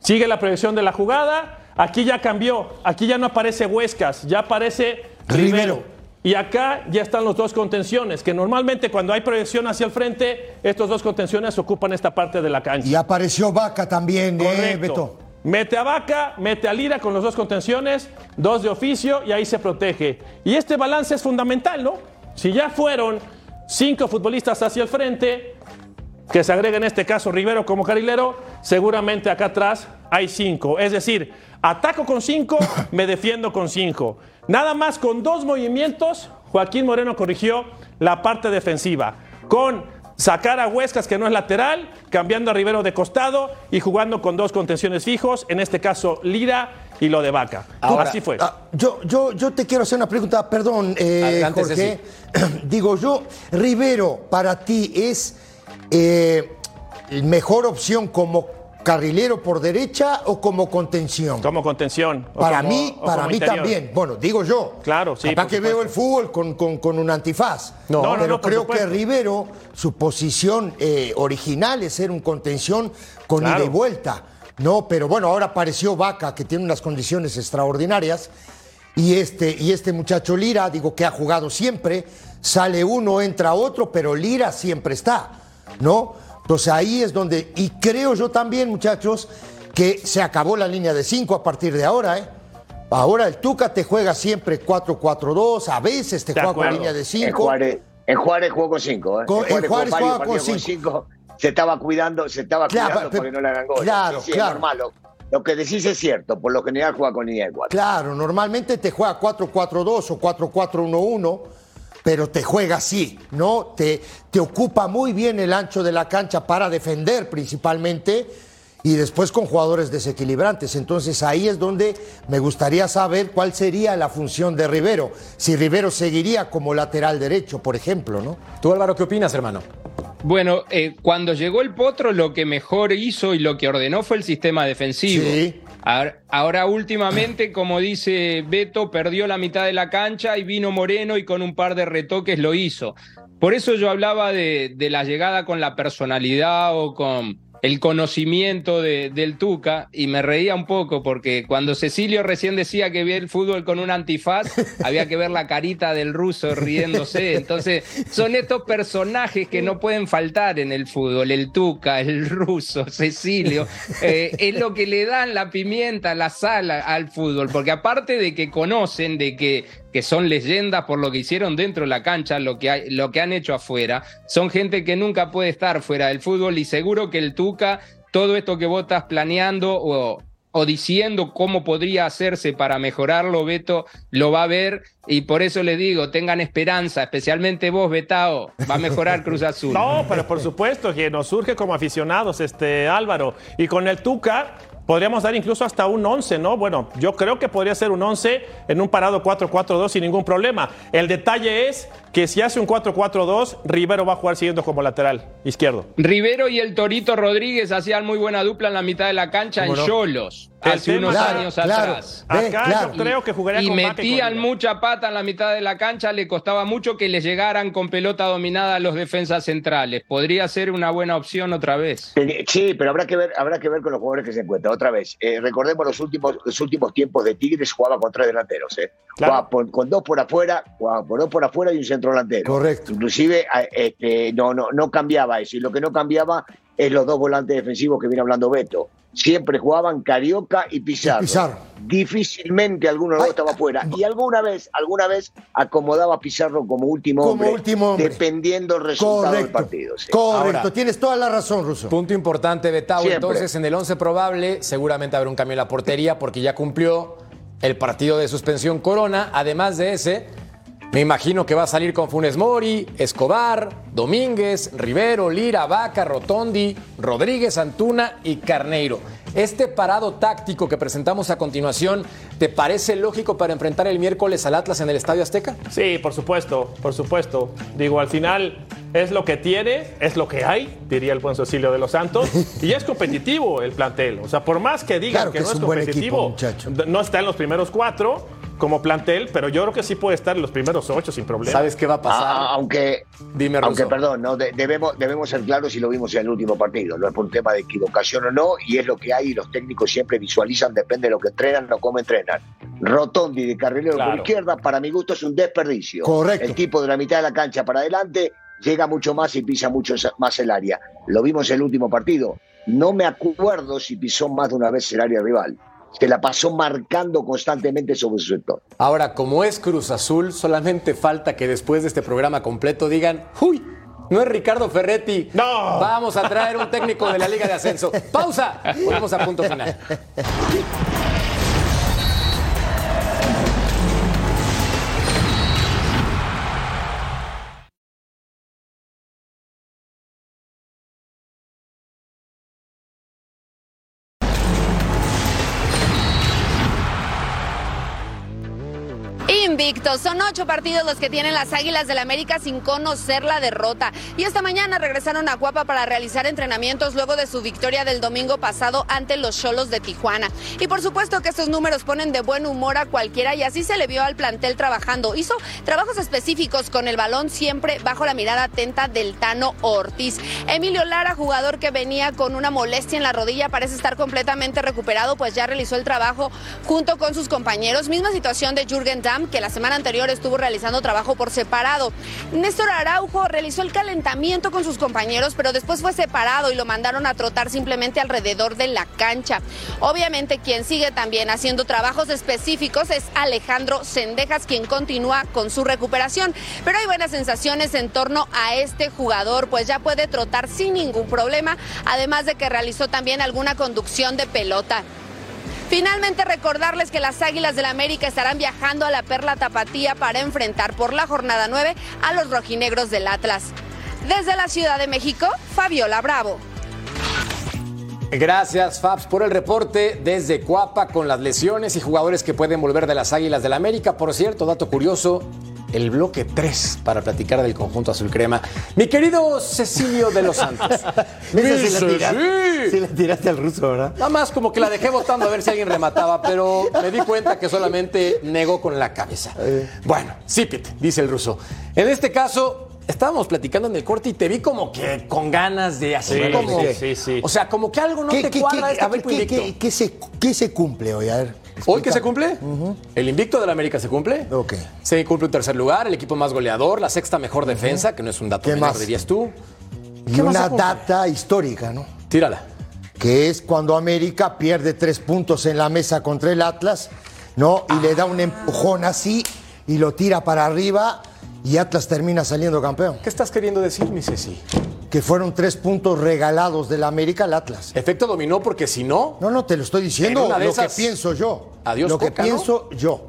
D: Sigue la proyección de la jugada. Aquí ya cambió. Aquí ya no aparece Huescas, ya aparece Rivero.
C: Rivero.
D: Y acá ya están los dos contenciones, que normalmente cuando hay proyección hacia el frente, estos dos contenciones ocupan esta parte de la cancha.
C: Y apareció Vaca también, ¿eh. Beto?
D: Mete a Vaca, mete a Lira con los dos contenciones, dos de oficio y ahí se protege. Y este balance es fundamental, ¿no? Si ya fueron cinco futbolistas hacia el frente, que se agrega en este caso Rivero como carrilero, seguramente acá atrás hay cinco. Es decir, ataco con cinco, (laughs) me defiendo con cinco. Nada más con dos movimientos, Joaquín Moreno corrigió la parte defensiva. Con sacar a Huescas, que no es lateral, cambiando a Rivero de costado y jugando con dos contenciones fijos, en este caso Lira y lo de Vaca. Así fue.
C: Ah, yo, yo, yo te quiero hacer una pregunta, perdón, eh,
A: Adelante,
C: Jorge. (clears throat) Digo yo, Rivero, para ti es eh, mejor opción como carrilero por derecha o como contención?
D: Como contención.
C: Para
D: como-
C: mí, para mí
D: interior.
C: también. Bueno, digo yo.
D: Claro, sí,
C: Capaz que
D: supuesto.
C: veo el fútbol con, con- con un antifaz.
A: No,
D: no,
C: pero
D: no, por
C: creo que. Rivero, su posición eh, original es ser un contención con
D: Claro.
C: ida y vuelta. No, pero bueno, ahora apareció Vaca, que tiene unas condiciones extraordinarias. Y este, y este muchacho Lira, digo que ha jugado siempre, sale uno, entra otro, pero Lira siempre está, ¿no? Entonces ahí es donde, y creo yo también, muchachos, que se acabó la línea de cinco a partir de ahora, ¿eh? Ahora el Tuca te juega siempre 4-4-2, a veces te
D: De
C: juega con
D: acuerdo.
C: línea de
F: En
C: 5.
F: Juárez, en Juárez jugó con cinco. ¿eh?
C: Con- en
F: jugó
C: Juárez jugaba con
F: partidos
C: cinco.
F: Se estaba cuidando, se estaba
C: Claro,
F: cuidando
C: pero-
F: porque no le hagan goles.
C: claro,
F: Sí, es
C: claro.
F: normal. Lo, lo que decís es cierto. Por lo general juega con línea de cuatro.
C: Claro, normalmente te juega 4-4-2 o 4-4-1-1, pero te juega así, ¿no? Te, te ocupa muy bien el ancho de la cancha para defender principalmente y después con jugadores desequilibrantes. Entonces ahí es donde me gustaría saber cuál sería la función de Rivero. Si Rivero seguiría como lateral derecho, por ejemplo, ¿no?
A: ¿Tú, Álvaro, qué opinas, hermano?
E: Bueno, eh, cuando llegó el Potro, lo que mejor hizo y lo que ordenó fue el sistema defensivo.
C: Sí.
E: Ahora, ahora últimamente, como dice Beto, perdió la mitad de la cancha y vino Moreno y con un par de retoques lo hizo. Por eso yo hablaba de, de la llegada con la personalidad o con el conocimiento de- del Tuca y me reía un poco porque cuando Cecilio recién decía que ve el fútbol con un antifaz, (laughs) había que ver la carita del ruso riéndose. Entonces, son estos personajes que no pueden faltar en el fútbol, el Tuca, el ruso, Cecilio, eh, es lo que le dan la pimienta, la sal al fútbol, porque aparte de que conocen, de que, que son leyendas por lo que hicieron dentro de la cancha, lo que, hay- lo que han hecho afuera, son gente que nunca puede estar fuera del fútbol y seguro que el Tuca, todo esto que vos estás planeando o, o diciendo cómo podría hacerse para mejorarlo, Beto, lo va a ver y por eso les digo, tengan esperanza, especialmente vos, Betao, va a mejorar (laughs) Cruz Azul.
D: No, pero por supuesto que nos surge como aficionados, este Álvaro. Y con el Tuca podríamos dar incluso hasta un 11, ¿no? Bueno, yo creo que podría ser un 11 en un parado 4-4-2 sin ningún problema. El detalle es que si hace un 4-4-2, Rivero va a jugar siguiendo como lateral izquierdo.
E: Rivero y el Torito Rodríguez hacían muy buena dupla en la mitad de la cancha en. Cholos, hace unos
C: Claro,
E: años
C: claro.
E: atrás.
C: Ve,
D: Acá
C: claro.
D: yo creo que jugaría
E: y
D: con y
E: metían mucha pata en la mitad de la cancha, le costaba mucho que le llegaran con pelota dominada a los defensas centrales. Podría ser una buena opción otra vez.
F: Sí, pero habrá que ver, habrá que ver con los jugadores que se encuentran. Otra vez, eh, recordemos los últimos, los últimos tiempos de Tigres jugaba con tres delanteros, eh.
D: Claro.
F: Jugaba por- con dos por afuera, jugaba por dos por afuera y un centro delantero.
C: Correcto.
F: Inclusive este, no, no, no cambiaba eso. Y lo que no cambiaba es los dos volantes defensivos que viene hablando Beto. Siempre jugaban Carioca y Pizarro.
C: Y Pizarro.
F: Difícilmente alguno de los
C: Ay,
F: dos estaba afuera. Y alguna vez, alguna vez acomodaba a Pizarro como último
C: Como
F: hombre.
C: último hombre.
F: Dependiendo del resultado del
C: Correcto.
F: partido. sí.
C: Correcto,
A: Ahora-
C: tienes toda la razón, Russo.
A: Punto importante.
F: Siempre.
A: Entonces, en el 11 probable, seguramente habrá un cambio en la portería porque ya cumplió el partido de suspensión Corona. Además de ese, Me imagino que va a salir con Funes Mori, Escobar, Domínguez, Rivero, Lira, Vaca, Rotondi, Rodríguez, Antuna y Carneiro. Este parado táctico que presentamos a continuación, ¿te parece lógico para enfrentar el miércoles al Atlas en el Estadio Azteca?
D: Sí, por supuesto, por supuesto. Digo, al final es lo que tiene, es lo que hay, diría el buen Cecilio de los Santos, (laughs) y es competitivo el plantel. O sea, por más que digan
C: Claro
D: que,
C: que
D: no
C: es
D: es
C: un buen
D: competitivo,
C: equipo,
D: no está en los primeros cuatro como plantel, pero yo creo que sí puede estar en los primeros ocho sin problema.
A: ¿Sabes qué va a pasar?
F: Ah, aunque,
A: Dime,
F: aunque perdón, no De- debemos, debemos ser claros y lo vimos en el último partido. No es por un tema de equivocación o no, y es lo que hay y los técnicos siempre visualizan, depende de lo que entrenan o cómo entrenan. Rotondi de carrilero
D: Claro.
F: por izquierda, para mi gusto es un desperdicio.
C: Correcto.
F: El tipo de la mitad de la cancha para adelante llega mucho más y pisa mucho más el área. Lo vimos en el último partido. No me acuerdo si pisó más de una vez el área rival. Se la pasó marcando constantemente sobre su sector.
A: Ahora, como es Cruz Azul, solamente falta que después de este programa completo digan, ¡Uy! No es Ricardo Ferretti.
D: No.
A: Vamos a traer un técnico de la Liga de Ascenso. Pausa. Volvemos a punto final. (laughs)
G: Son ocho partidos los que tienen las Águilas del América sin conocer la derrota. Y esta mañana regresaron a Cuapa para realizar entrenamientos luego de su victoria del domingo pasado ante los Cholos de Tijuana. Y por supuesto que estos números ponen de buen humor a cualquiera y así se le vio al plantel trabajando. Hizo trabajos específicos con el balón siempre bajo la mirada atenta del Tano Ortiz. Emilio Lara, jugador que venía con una molestia en la rodilla, parece estar completamente recuperado, pues ya realizó el trabajo junto con sus compañeros. Misma situación de Jürgen Damm, que la semana anterior estuvo realizando trabajo por separado. Néstor Araujo realizó el calentamiento con sus compañeros, pero después fue separado y lo mandaron a trotar simplemente alrededor de la cancha. Obviamente quien sigue también haciendo trabajos específicos es Alejandro Sendejas, quien continúa con su recuperación. Pero hay buenas sensaciones en torno a este jugador, pues ya puede trotar sin ningún problema, además de que realizó también alguna conducción de pelota. Finalmente recordarles que las Águilas del América estarán viajando a la Perla Tapatía para enfrentar por la jornada 9 a los rojinegros del Atlas. Desde la Ciudad de México, Fabiola Bravo.
A: Gracias, Fabs, por el reporte desde Cuapa con las lesiones y jugadores que pueden volver de las Águilas del América. Por cierto, dato curioso, el bloque 3 para platicar del conjunto azul crema. Mi querido Cecilio de los Santos.
C: Esa sí la tiraste, la al ruso, ¿verdad?
A: Nada más como que la dejé votando a ver si alguien remataba, pero me di cuenta que solamente negó con la cabeza. Bueno, Sipit, dice el ruso. En este caso, estábamos platicando en el corte y te vi como que con ganas de hacer
D: Sí,
A: como.
D: sí, sí, sí.
A: O sea, como que algo no
C: ¿Qué-
A: te
C: qué-
A: cuadra
C: qué-
A: este
C: a ver,
A: equipo
C: ¿qué,
A: invicto.
C: qué- qué se, qué se cumple hoy? A ver.
A: ¿Hoy que se cumple? El invicto de la América se cumple.
C: Ok.
A: Se cumple un tercer lugar, el equipo más goleador, la sexta mejor defensa, que no es un dato
C: ¿Qué
A: menor,
C: más?
A: dirías tú.
C: Y
A: ¿Qué más
C: una data histórica, ¿no?
A: Tírala.
C: que es cuando América pierde tres puntos en la mesa contra el Atlas, ¿no? Y le da un empujón así y lo tira para arriba y Atlas termina saliendo campeón.
A: ¿Qué estás queriendo decir, mi Ceci?
C: Que fueron tres puntos regalados del América al Atlas.
A: Efecto dominó porque si no,
C: No, no, te lo estoy diciendo lo
A: esas-
C: que pienso yo.
A: Adiós,
C: Lo que pienso yo.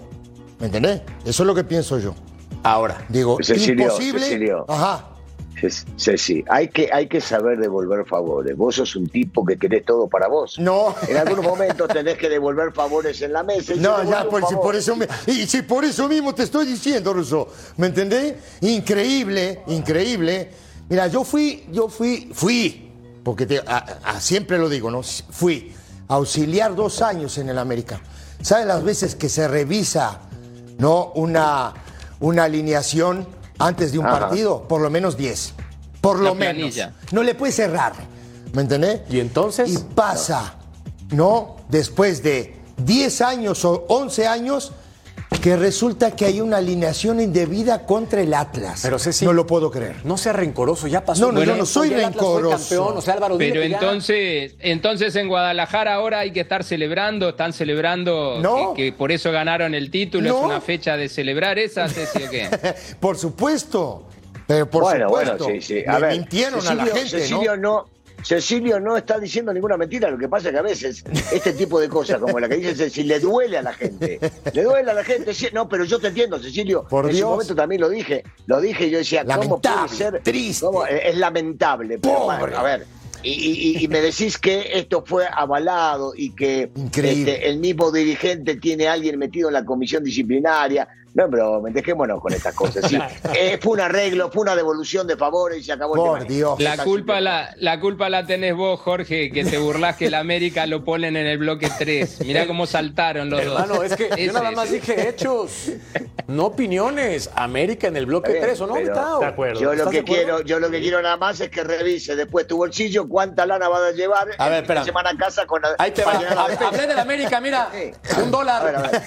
C: ¿Me entendés? Eso es lo que pienso yo.
A: ahora.
C: Digo,
F: Cecilio,
C: imposible.
F: Cecilio.
C: Ajá.
F: Sí, sí, hay que, hay que saber devolver favores. Vos sos un tipo que querés todo para vos.
C: No.
F: En algunos momentos tenés que devolver favores en la mesa. y
C: No, ya, por, si por eso me- y si por eso mismo te estoy diciendo, Russo, ¿me entendés? Increíble, increíble. Mira, yo fui, yo fui, fui, porque te- a- a- siempre lo digo, ¿no? Fui auxiliar dos años en el América. ¿Sabes las veces que se revisa, ¿no? Una, una alineación antes de un
F: Ajá.
C: partido? Por lo menos 10. Por lo menos. No le puedes cerrar, ¿me entendés?
A: ¿Y entonces?
C: Y pasa, ¿no? Después de 10 años o 11 años, que resulta que hay una alineación indebida contra el Atlas.
A: Pero, Ceci,
C: no lo puedo creer.
A: No sea rencoroso, ya pasó.
C: No, no, yo no soy rencoroso.
A: campeón, o sea, Álvaro, dile
E: Pero
A: ya-
E: entonces, entonces en Guadalajara ahora hay que estar celebrando, están celebrando
C: No.
E: que, que por eso ganaron el título,
C: No.
E: es una fecha de celebrar esa, Ceci, o qué? (laughs)
C: por supuesto. Pero por
F: bueno,
C: supuesto.
F: bueno, sí, sí.
C: Le
F: A ver,
C: mintieron a la gente,
F: Cecilio
C: ¿no?
F: no, Cecilio no está diciendo ninguna mentira. Lo que pasa es que a veces este tipo de cosas, como la que dice Cecilio, le duele a la gente. Le duele a la gente. No, pero yo te entiendo, Cecilio.
C: Por
F: en
C: Dios.
F: su momento también lo dije. Lo dije y yo decía, ¿cómo puede
C: Lamentable,
F: ser?
C: triste.
F: ¿Cómo? Es lamentable. Pero,
C: Pobre.
F: bueno, a ver. Y, y- y me decís que esto fue avalado y que este, el mismo dirigente tiene a alguien metido en la comisión disciplinaria. No, pero dejémonos con estas cosas. sí. (laughs) Eh, fue un arreglo, fue una devolución de favores y se acabó el
C: Por
F: tema.
C: Dios.
E: La culpa la, la culpa la tenés vos, Jorge, que te burlás que el América lo ponen en el bloque 3. Mirá cómo saltaron los dos.
A: Hermano, es que yo
E: Ese
A: nada más dije hechos, no opiniones. América en el bloque
F: Está bien,
A: 3, ¿o no?
D: De acuerdo.
F: Yo lo
A: ¿Estás
F: que
A: acuerdo?
F: quiero, yo lo que quiero nada más es que revise después tu bolsillo cuánta lana vas a llevar
A: A ver, espera.
F: semana a casa con la-
A: Ahí te va. Hablé de la América, mira,
F: Sí.
A: un dólar.
F: A ver, a ver.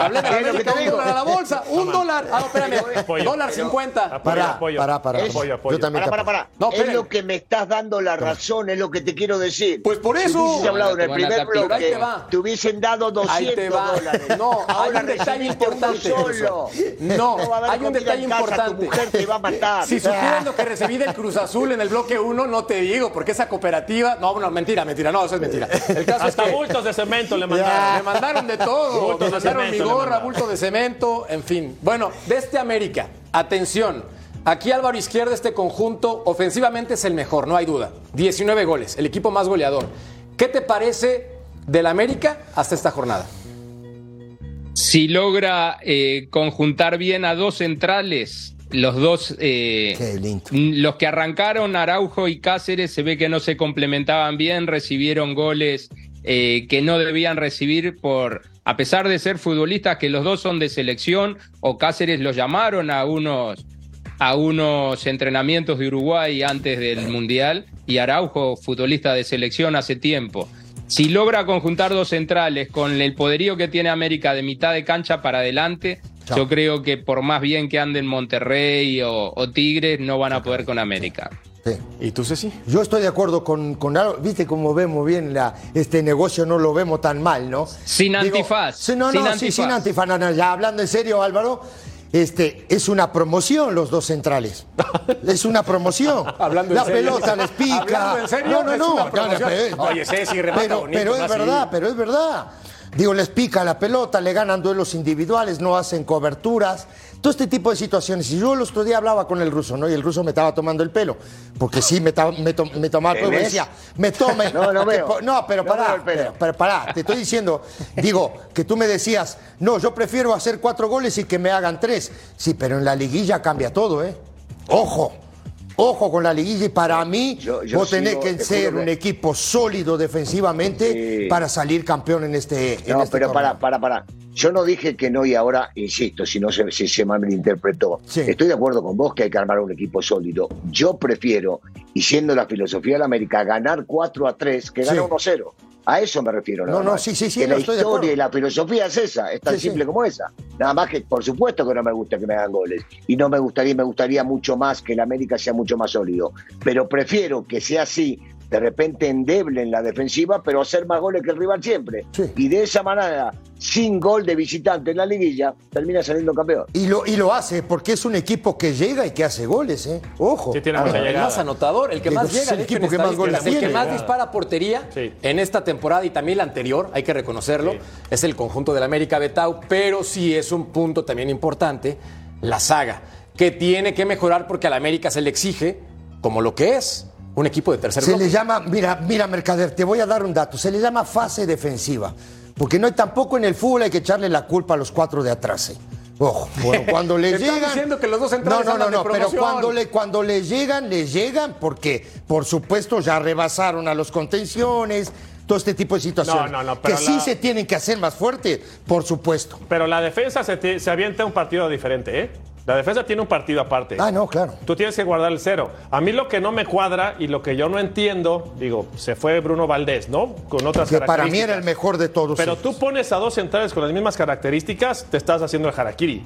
A: Hablé de la
F: Es lo que
A: América, un dólar a la bolsa, un dólar. Ah, no, espérame,
D: Apoyo.
A: dólar
F: Pero-
A: 50.
D: Apoyo,
C: Para,
D: apoyo.
C: para, para.
F: Es-
D: Apoyo, apoyo.
C: Yo también
F: Para, para, para.
A: No,
F: es lo que me estás dando la razón, es lo que te quiero decir.
A: Pues por
F: Si
A: eso.
F: hubieses hablado en el primer bloque,
A: te va.
F: te hubiesen dado 200
A: Ahí te va.
F: dólares.
A: No, hay
F: Ahora
A: un detalle importante.
F: solo.
A: No, hay un detalle importante.
F: Tu mujer te va a matar.
A: Si supieras lo que recibí del Cruz Azul en el bloque 1, no te digo, porque esa cooperativa. No, no, mentira, mentira, no, eso es mentira. El caso es
D: Hasta
A: que
D: bultos de cemento le mandaron.
A: mandaron de todo.
D: Bultos
A: Me mandaron mi
D: cemento le
A: gorra,
D: mandaron.
A: bulto de cemento, en fin. Bueno, de este América, atención. Aquí Álvaro Izquierda, este conjunto, ofensivamente es el mejor, no hay duda. 19 goles, el equipo más goleador. ¿Qué te parece del América hasta esta jornada?
E: Si logra eh, conjuntar bien a dos centrales, los dos, eh,
C: Qué lindo.
E: los que arrancaron, Araujo y Cáceres, se ve que no se complementaban bien, recibieron goles eh, que no debían recibir por, a pesar de ser futbolistas, que los dos son de selección, o Cáceres los llamaron a unos, a unos entrenamientos de Uruguay antes del Mundial, y Araujo, futbolista de selección hace tiempo. Si logra conjuntar dos centrales con el poderío que tiene América de mitad de cancha para adelante,
C: Chao.
E: yo creo que por más bien que anden Monterrey o, o Tigres, no van a poder con América.
C: Sí.
A: ¿Y tú, Ceci?
C: Yo estoy de acuerdo con, con algo. Viste cómo vemos bien la, este negocio, no lo vemos tan mal, ¿no?
E: Sin antifaz,
C: sí, no,
E: sin
C: no, sí,
E: antifaz.
C: sin antifaz. No, no, ya hablando en serio, Álvaro, este, es una promoción los dos centrales. (laughs) Es una promoción.
A: Hablando en
C: la
A: serio.
C: pelota les pica.
A: Hablando en serio,
C: No, no,
A: es
C: no.
A: una
C: no,
A: promoción.
C: pero-
A: Oye, Ceci, remata
C: pero,
A: bonito,
C: pero
A: no
C: es
A: así.
C: verdad, pero es verdad. Digo, les pica la pelota, le ganan duelos individuales, no hacen coberturas. Todo este tipo de situaciones. Y yo el otro día hablaba con el ruso, ¿no? Y el ruso me estaba tomando el pelo. Porque sí, me, me, to- me tomaba el
F: ¿Te
C: pelo. Me decía, me tome. (laughs)
F: No, no veo.
C: No, pero
F: No
C: pará, pero pará, te estoy diciendo, digo, que tú me decías, no, yo prefiero hacer cuatro goles y que me hagan tres. Sí, pero en la liguilla cambia todo, ¿eh? Ojo, ojo con la liguilla y para mí
F: Yo- yo
C: vos tenés
F: sigo,
C: que ser un equipo sólido defensivamente
F: Sí.
C: para salir campeón en este en
F: No,
C: este
F: pero
C: torneo.
F: para, para, para. Yo no dije que no y ahora, insisto, si no se, si se malinterpretó.
C: Sí.
F: Estoy de acuerdo con vos que hay que armar un equipo sólido. Yo prefiero, y siendo la filosofía de la América, ganar 4 a 3 que ganar
C: Sí.
F: 1 a 0. A eso me refiero.
C: No, no,
F: más.
C: sí, sí, sí,
F: Que
C: no,
F: la historia y la filosofía es esa, es tan
C: Sí, sí.
F: simple como esa. Nada más que, por supuesto que no me gusta que me hagan goles. Y no me gustaría, me gustaría mucho más que el América sea mucho más sólido. Pero prefiero que sea así, de repente endeble en la defensiva, pero hacer más goles que el rival siempre.
C: Sí.
F: Y de esa manera, sin gol de visitante en la liguilla, termina saliendo campeón.
C: Y lo, y lo hace porque es un equipo que llega y que hace goles, ¿eh? Ojo.
D: Sí, tiene mucha
A: el más anotador, el que más llega,
C: el equipo que más goles
A: el que más dispara portería
D: Sí.
A: en esta temporada y también la anterior, hay que reconocerlo,
D: Sí.
A: es el conjunto del América Betau, pero sí es un punto también importante, la saga, que tiene que mejorar porque al América se le exige como lo que es, un equipo de tercer
C: Se
A: bloque.
C: le llama, mira, mira, Mercader, te voy a dar un dato. Se le llama fase defensiva. Porque no hay tampoco en el fútbol hay que echarle la culpa a los cuatro de atrás. ¿eh? Ojo, bueno, cuando (laughs) les llegan.
A: diciendo que los dos
C: no, no, no, no, pero cuando le, cuando les llegan, les llegan porque, por supuesto, ya rebasaron a los contenciones, todo este tipo de situaciones.
D: No, no, no,
C: que
D: pero
C: sí
D: la-
C: se tienen que hacer más fuerte, por supuesto.
D: Pero la defensa se, se avienta un partido diferente, ¿eh? La defensa tiene un partido aparte.
C: Ah, no, claro.
D: Tú tienes que guardar el cero. A mí lo que no me cuadra y lo que yo no entiendo, digo, se fue Bruno Valdés, ¿no? Con otras
C: Que para mí era el
D: características.
C: mejor de todos.
D: Pero tú pones a dos centrales con las mismas características, te estás haciendo el harakiri.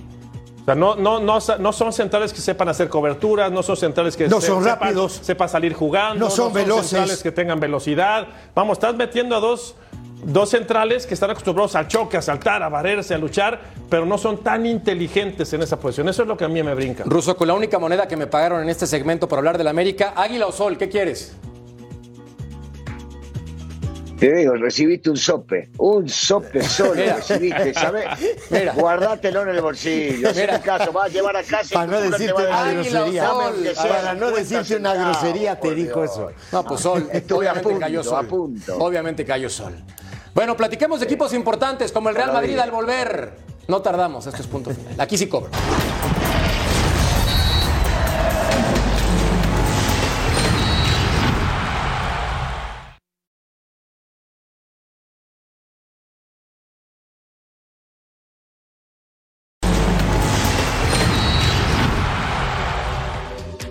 D: O sea, no, no, no, no son centrales que sepan hacer coberturas, no son centrales que
C: No
D: se-
C: son
D: sepan,
C: rápidos.
D: sepan salir jugando,
C: No son veloces.
D: centrales que tengan velocidad. Vamos, estás metiendo a dos, dos centrales que están acostumbrados al choque, a saltar, a barrerse, a luchar, pero no son tan inteligentes en esa posición. Eso es lo que a mí me brinca.
A: Ruso, con la única moneda que me pagaron en este segmento por hablar del América, Águila o Sol, ¿qué quieres?
F: Te digo, recibiste un sope, un sope solo recibiste, ¿sabes?
A: Mira.
F: Guardátelo en el bolsillo.
A: Mira.
F: Mira. caso, vas a llevar a casa y
C: Para no decirte
F: a
C: una grosería.
F: "Dame aunque sea
C: Para no
F: 50
C: decirte una grosería, te dijo
F: Dios".
C: eso.
A: No, pues Sol.
F: Estuve a
A: obviamente
F: punto,
A: cayó Sol.
F: a punto.
A: Obviamente cayó Sol. Bueno, platiquemos de equipos importantes como el Real Madrid al volver. No tardamos, esto es punto final. Aquí sí cobro.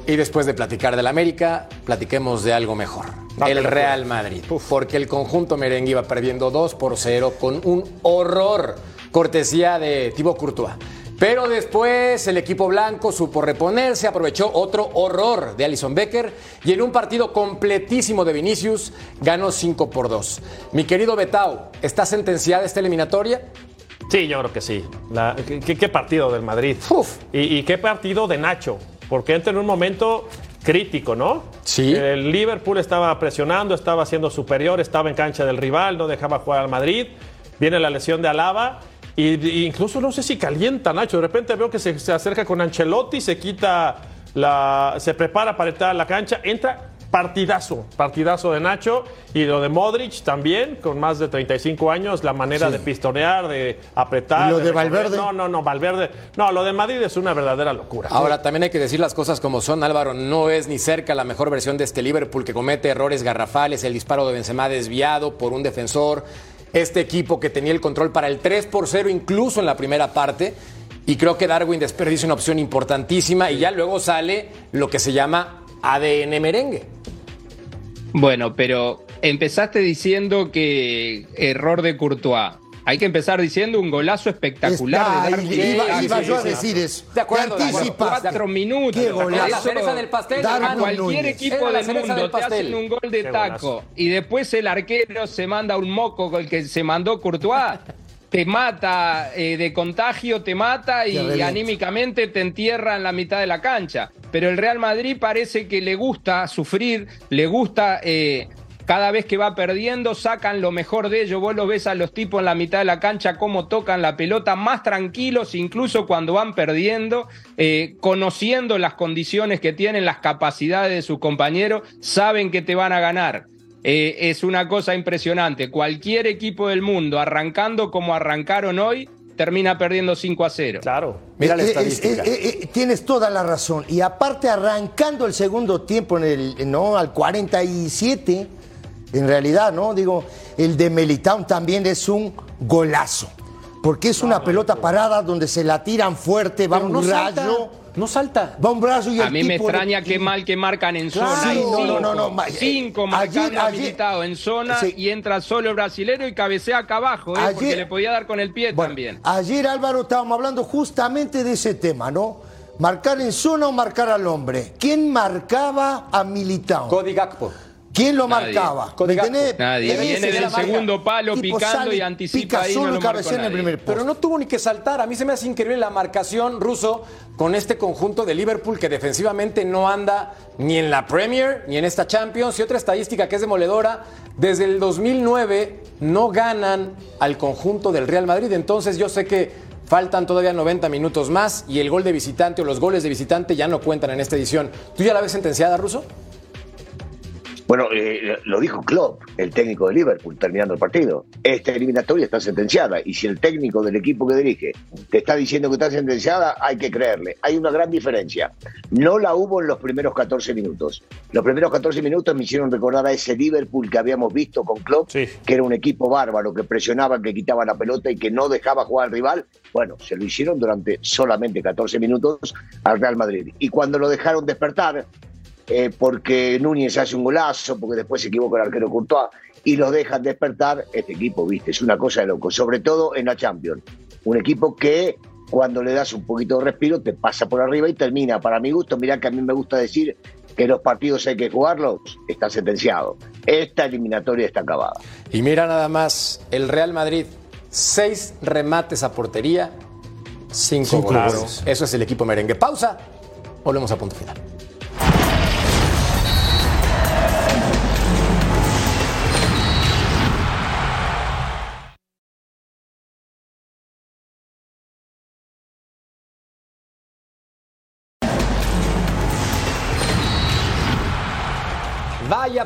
A: Y después de platicar del América, platiquemos de algo mejor. El Real Madrid. Porque el conjunto merengue iba perdiendo 2 por 0 con un horror. Cortesía de Thibaut Courtois. Pero después el equipo blanco supo reponerse, aprovechó otro horror de Alison Becker y en un partido completísimo de Vinicius ganó 5 por 2. Mi querido Betao, ¿está sentenciada esta eliminatoria?
D: Sí, yo creo que sí. La- ¿qué, qué partido del Madrid?
A: Uf.
D: Y, y qué partido de Nacho, porque entra en un momento crítico, ¿no?
A: Sí.
D: El Liverpool estaba presionando, estaba siendo superior, estaba en cancha del rival, no dejaba jugar al Madrid. Viene la lesión de Alaba. Y, y incluso no sé si calienta Nacho. De repente veo que se, se acerca con Ancelotti, se quita la. se prepara para entrar a la cancha. Entra partidazo, partidazo de Nacho. Y lo de Modric también, con más de 35 años, la manera de pistonear, de apretar.
C: ¿Y lo de. Valverde?
D: No, no, no, Valverde. No, lo de Madrid es una verdadera locura.
A: Ahora, también hay que decir las cosas como son. Álvaro no es ni cerca la mejor versión de este Liverpool que comete errores garrafales, el disparo de Benzema desviado por un defensor, este equipo que tenía el control para el 3 por 0 incluso en la primera parte. Y creo que Darwin desperdicia una opción importantísima y ya luego sale lo que se llama ADN merengue.
E: Bueno, pero empezaste diciendo que error de Courtois. Hay que empezar diciendo un golazo espectacular
C: Está,
E: de Darwin.
C: iba, iba yo a decir eso.
A: De acuerdo,
C: Te.
E: Cuatro minutos.
C: Qué golazo.
A: La cereza del pastel,
C: Darwin.
E: Cualquier
C: Núñez.
E: equipo del mundo
A: del
E: te hacen un gol de
D: Qué
E: taco
D: golazo.
E: y después el arquero se manda un moco con el que se mandó Courtois. Te mata eh, de contagio, te mata y, anímicamente te entierra en la mitad de la cancha. Pero el Real Madrid parece que le gusta sufrir, le gusta eh, cada vez que va perdiendo, sacan lo mejor de ellos. Vos lo ves a los tipos en la mitad de la cancha, cómo tocan la pelota, más tranquilos, incluso cuando van perdiendo, eh, conociendo las condiciones que tienen, las capacidades de sus compañeros, saben que te van a ganar. Eh, es una cosa impresionante. Cualquier equipo del mundo, arrancando como arrancaron hoy, termina perdiendo 5 a 0.
D: Claro.
A: Mira la
C: Eh, eh,
A: estadística.
C: eh, eh, eh, tienes toda la razón. Y aparte, arrancando el segundo tiempo en el, ¿no? al 47, en realidad, ¿no? Digo, el de Melitown también es un golazo. Porque es una pelota parada donde se la tiran fuerte, va
A: Pero
C: un
A: no salta,
C: rayo.
A: No salta.
C: Va un brazo y
E: A
C: el
E: mí me
C: tipo
E: extraña qué mal que marcan en
C: Claro,
E: zona.
C: Sí, no,
E: cinco,
C: no, no, no,
E: cinco
C: eh,
E: marcando
C: ayer- ayer-
E: en zona
C: sí.
E: y entra solo el brasilero y cabecea acá abajo, ¿eh? porque
C: Ayer-
E: le podía dar con el pie
C: Bueno,
E: también.
C: Ayer, Álvaro, estábamos hablando justamente de ese tema, ¿no? Marcar en zona o marcar al hombre. ¿Quién marcaba a Militao?
A: Cody Gakpo.
C: ¿Quién lo
E: Nadie.
C: marcaba?
E: Nadie. Viene del segundo palo
C: Tipo
E: picando
C: sale,
E: y anticipa
C: pica
E: ahí, no lo
C: en el primer.
A: Pero no tuvo ni que saltar. A mí se me hace increíble la marcación ruso con este conjunto de Liverpool que defensivamente no anda ni en la Premier ni en esta Champions. Y otra estadística que es demoledora, desde el 2009 no ganan al conjunto del Real Madrid. Entonces yo sé que faltan todavía 90 minutos más y el gol de visitante o los goles de visitante ya no cuentan en esta edición. ¿Tú ya la ves sentenciada, Ruso?
F: Bueno, eh, lo dijo Klopp, el técnico de Liverpool, terminando el partido. Esta eliminatoria está sentenciada y si el técnico del equipo que dirige te está diciendo que está sentenciada, hay que creerle. Hay una gran diferencia. No la hubo en los primeros 14 minutos. Los primeros 14 minutos me hicieron recordar a ese Liverpool que habíamos visto con Klopp,
D: Sí.
F: que era un equipo bárbaro, que presionaba, que quitaba la pelota y que no dejaba jugar al rival. Bueno, se lo hicieron durante solamente 14 minutos al Real Madrid. Y cuando lo dejaron despertar, eh, porque Núñez hace un golazo, porque después se equivoca el arquero Courtois y los dejan despertar, este equipo, viste, es una cosa de loco, sobre todo en la Champions. Un equipo que cuando le das un poquito de respiro te pasa por arriba y termina. Para mi gusto, mirá que a mí me gusta decir que los partidos hay que jugarlos, está sentenciado. Esta eliminatoria está acabada.
A: Y mira nada más, el Real Madrid, seis remates a portería, cinco,
C: Cinco
A: goles.
C: goles.
A: Eso es el equipo merengue. Pausa, volvemos a punto final.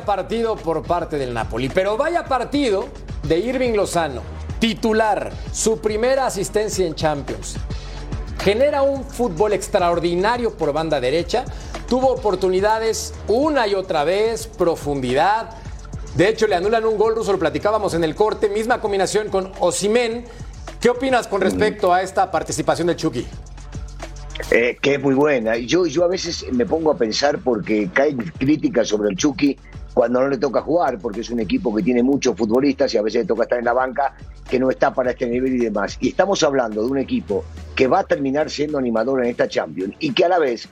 A: Partido por parte del Napoli, pero vaya partido de Irving Lozano, titular, su primera asistencia en Champions. Genera un fútbol extraordinario por banda derecha, tuvo oportunidades una y otra vez, profundidad. De hecho, le anulan un gol ruso, lo platicábamos en el corte, misma combinación con Osimen. ¿Qué opinas con respecto a esta participación del Chucky?
F: Eh, que es muy buena. Yo, yo a veces me pongo a pensar porque caen críticas sobre el Chucky cuando no le toca jugar, porque es un equipo que tiene muchos futbolistas y a veces le toca estar en la banca, que no está para este nivel y demás. Y estamos hablando de un equipo que va a terminar siendo animador en esta Champions y que a la vez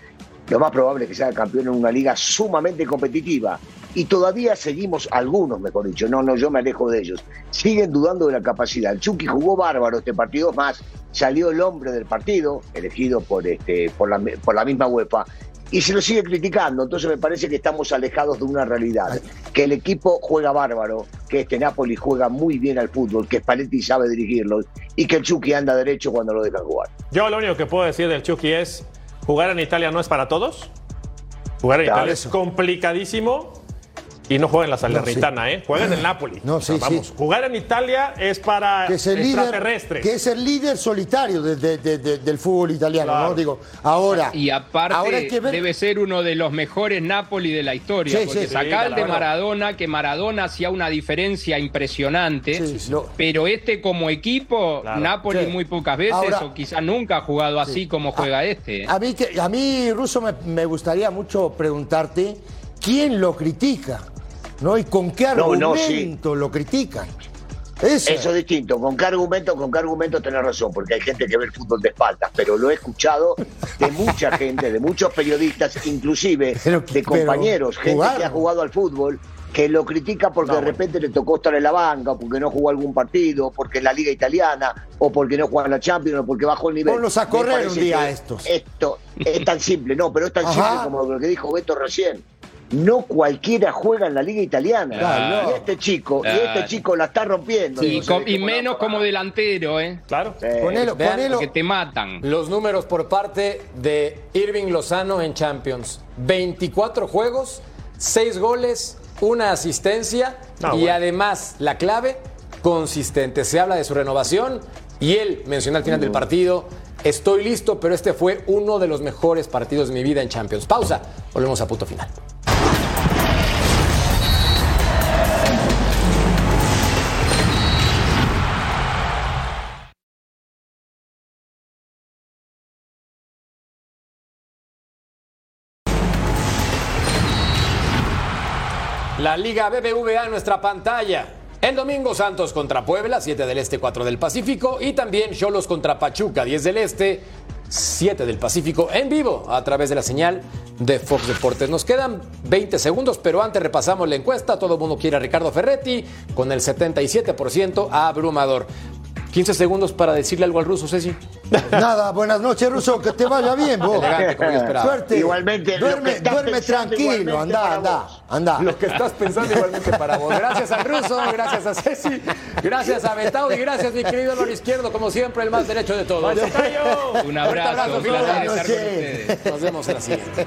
F: lo más probable es que sea campeón en una liga sumamente competitiva. Y todavía seguimos, algunos mejor dicho, no, no, yo me alejo de ellos, siguen dudando de la capacidad. El Chucky jugó bárbaro este partido más, salió el hombre del partido, elegido por, este, por, la, por la misma UEFA, y se lo sigue criticando. Entonces me parece que estamos alejados de una realidad. Que el equipo juega bárbaro, que este Napoli juega muy bien al fútbol, que Spalletti sabe dirigirlo y que el Chucky anda derecho cuando lo dejan jugar.
D: Yo lo único que puedo decir del Chucky es, jugar en Italia no es para todos. Jugar en
C: Claro,
D: Italia
C: eso.
D: es complicadísimo. Y no juega en la Salernitana, ¿eh? Juega en el Napoli.
C: No,
D: O sea,
C: sí,
D: vamos,
C: sí.
D: jugar en Italia es para
C: que es el líder,
D: extraterrestres.
C: que es el líder solitario de- de- de- de- del fútbol italiano,
D: Claro.
C: ¿no? Digo, ahora.
E: Y aparte
C: ahora hay que ver-
E: debe ser uno de los mejores Napoli de la historia,
C: Sí,
E: porque
C: sí.
E: sacar
D: Sí,
E: de. Maradona, que Maradona hacía una diferencia impresionante,
C: Sí, sí.
E: Pero este como equipo,
D: Claro.
E: Napoli
C: Sí.
E: muy pocas veces
C: Ahora-
E: o quizás nunca ha jugado así como juega este.
C: A mí, que- a mí Russo, me, me gustaría mucho preguntarte quién lo critica, ¿no? Y con qué
F: No, no,
C: argumento lo critican. Eso.
F: Eso es distinto. ¿Con qué argumento? Con qué argumento tenés razón, porque hay gente que ve el fútbol de espaldas, pero lo he escuchado de mucha (laughs) gente, de muchos periodistas, inclusive
C: Pero-
F: de compañeros, gente
C: jugar.
F: que ha jugado al fútbol, que lo critica porque de repente le tocó estar en la banca, porque no jugó algún partido, porque en la liga italiana, o porque no juega en la Champions, o porque bajó el nivel.
C: Ponlos a correr un día a estos.
F: Esto es tan simple, no, pero es tan
C: Ajá.
F: simple como lo que dijo Beto recién. No cualquiera juega en la liga italiana.
C: Claro.
F: Y este chico, y este chico la está rompiendo.
E: y,
F: No
E: menos como delantero, ¿eh?
D: Claro.
F: Sí.
C: Ponelo,
A: Vean,
C: ponelo.
E: que te matan.
A: Los números por parte de Irving Lozano en Champions. 24 juegos, 6 goles, una asistencia
D: Ah,
A: y
D: bueno.
A: además la clave, consistente. Se habla de su renovación y él mencionó al final del partido, estoy listo, pero este fue uno de los mejores partidos de mi vida en Champions. Pausa, volvemos a punto final. La Liga BBVA en nuestra pantalla. El domingo Santos contra Puebla, 7 del Este, 4 del Pacífico. Y también Cholos contra Pachuca, 10 del Este, 7 del Pacífico. En vivo a través de la señal de Fox Deportes. Nos quedan 20 segundos, pero antes repasamos la encuesta. Todo el mundo quiere a Ricardo Ferretti con el 77% abrumador. 15 segundos para decirle algo al ruso, Ceci.
C: Nada, buenas noches, Russo, que te vaya bien, vos.
A: Elegante, como yo esperaba.
C: Suerte.
F: Igualmente,
C: duerme, duerme tranquilo, anda, anda, anda.
A: Lo que estás pensando igualmente para vos. Gracias al ruso, gracias a Ceci, gracias a Betao y gracias mi querido Loro Izquierdo, como siempre, el más derecho de todos.
E: Un abrazo, un
A: abrazo,
E: placer
A: Flora.
E: estar con
C: Noche.
E: ustedes.
A: Nos vemos en la siguiente.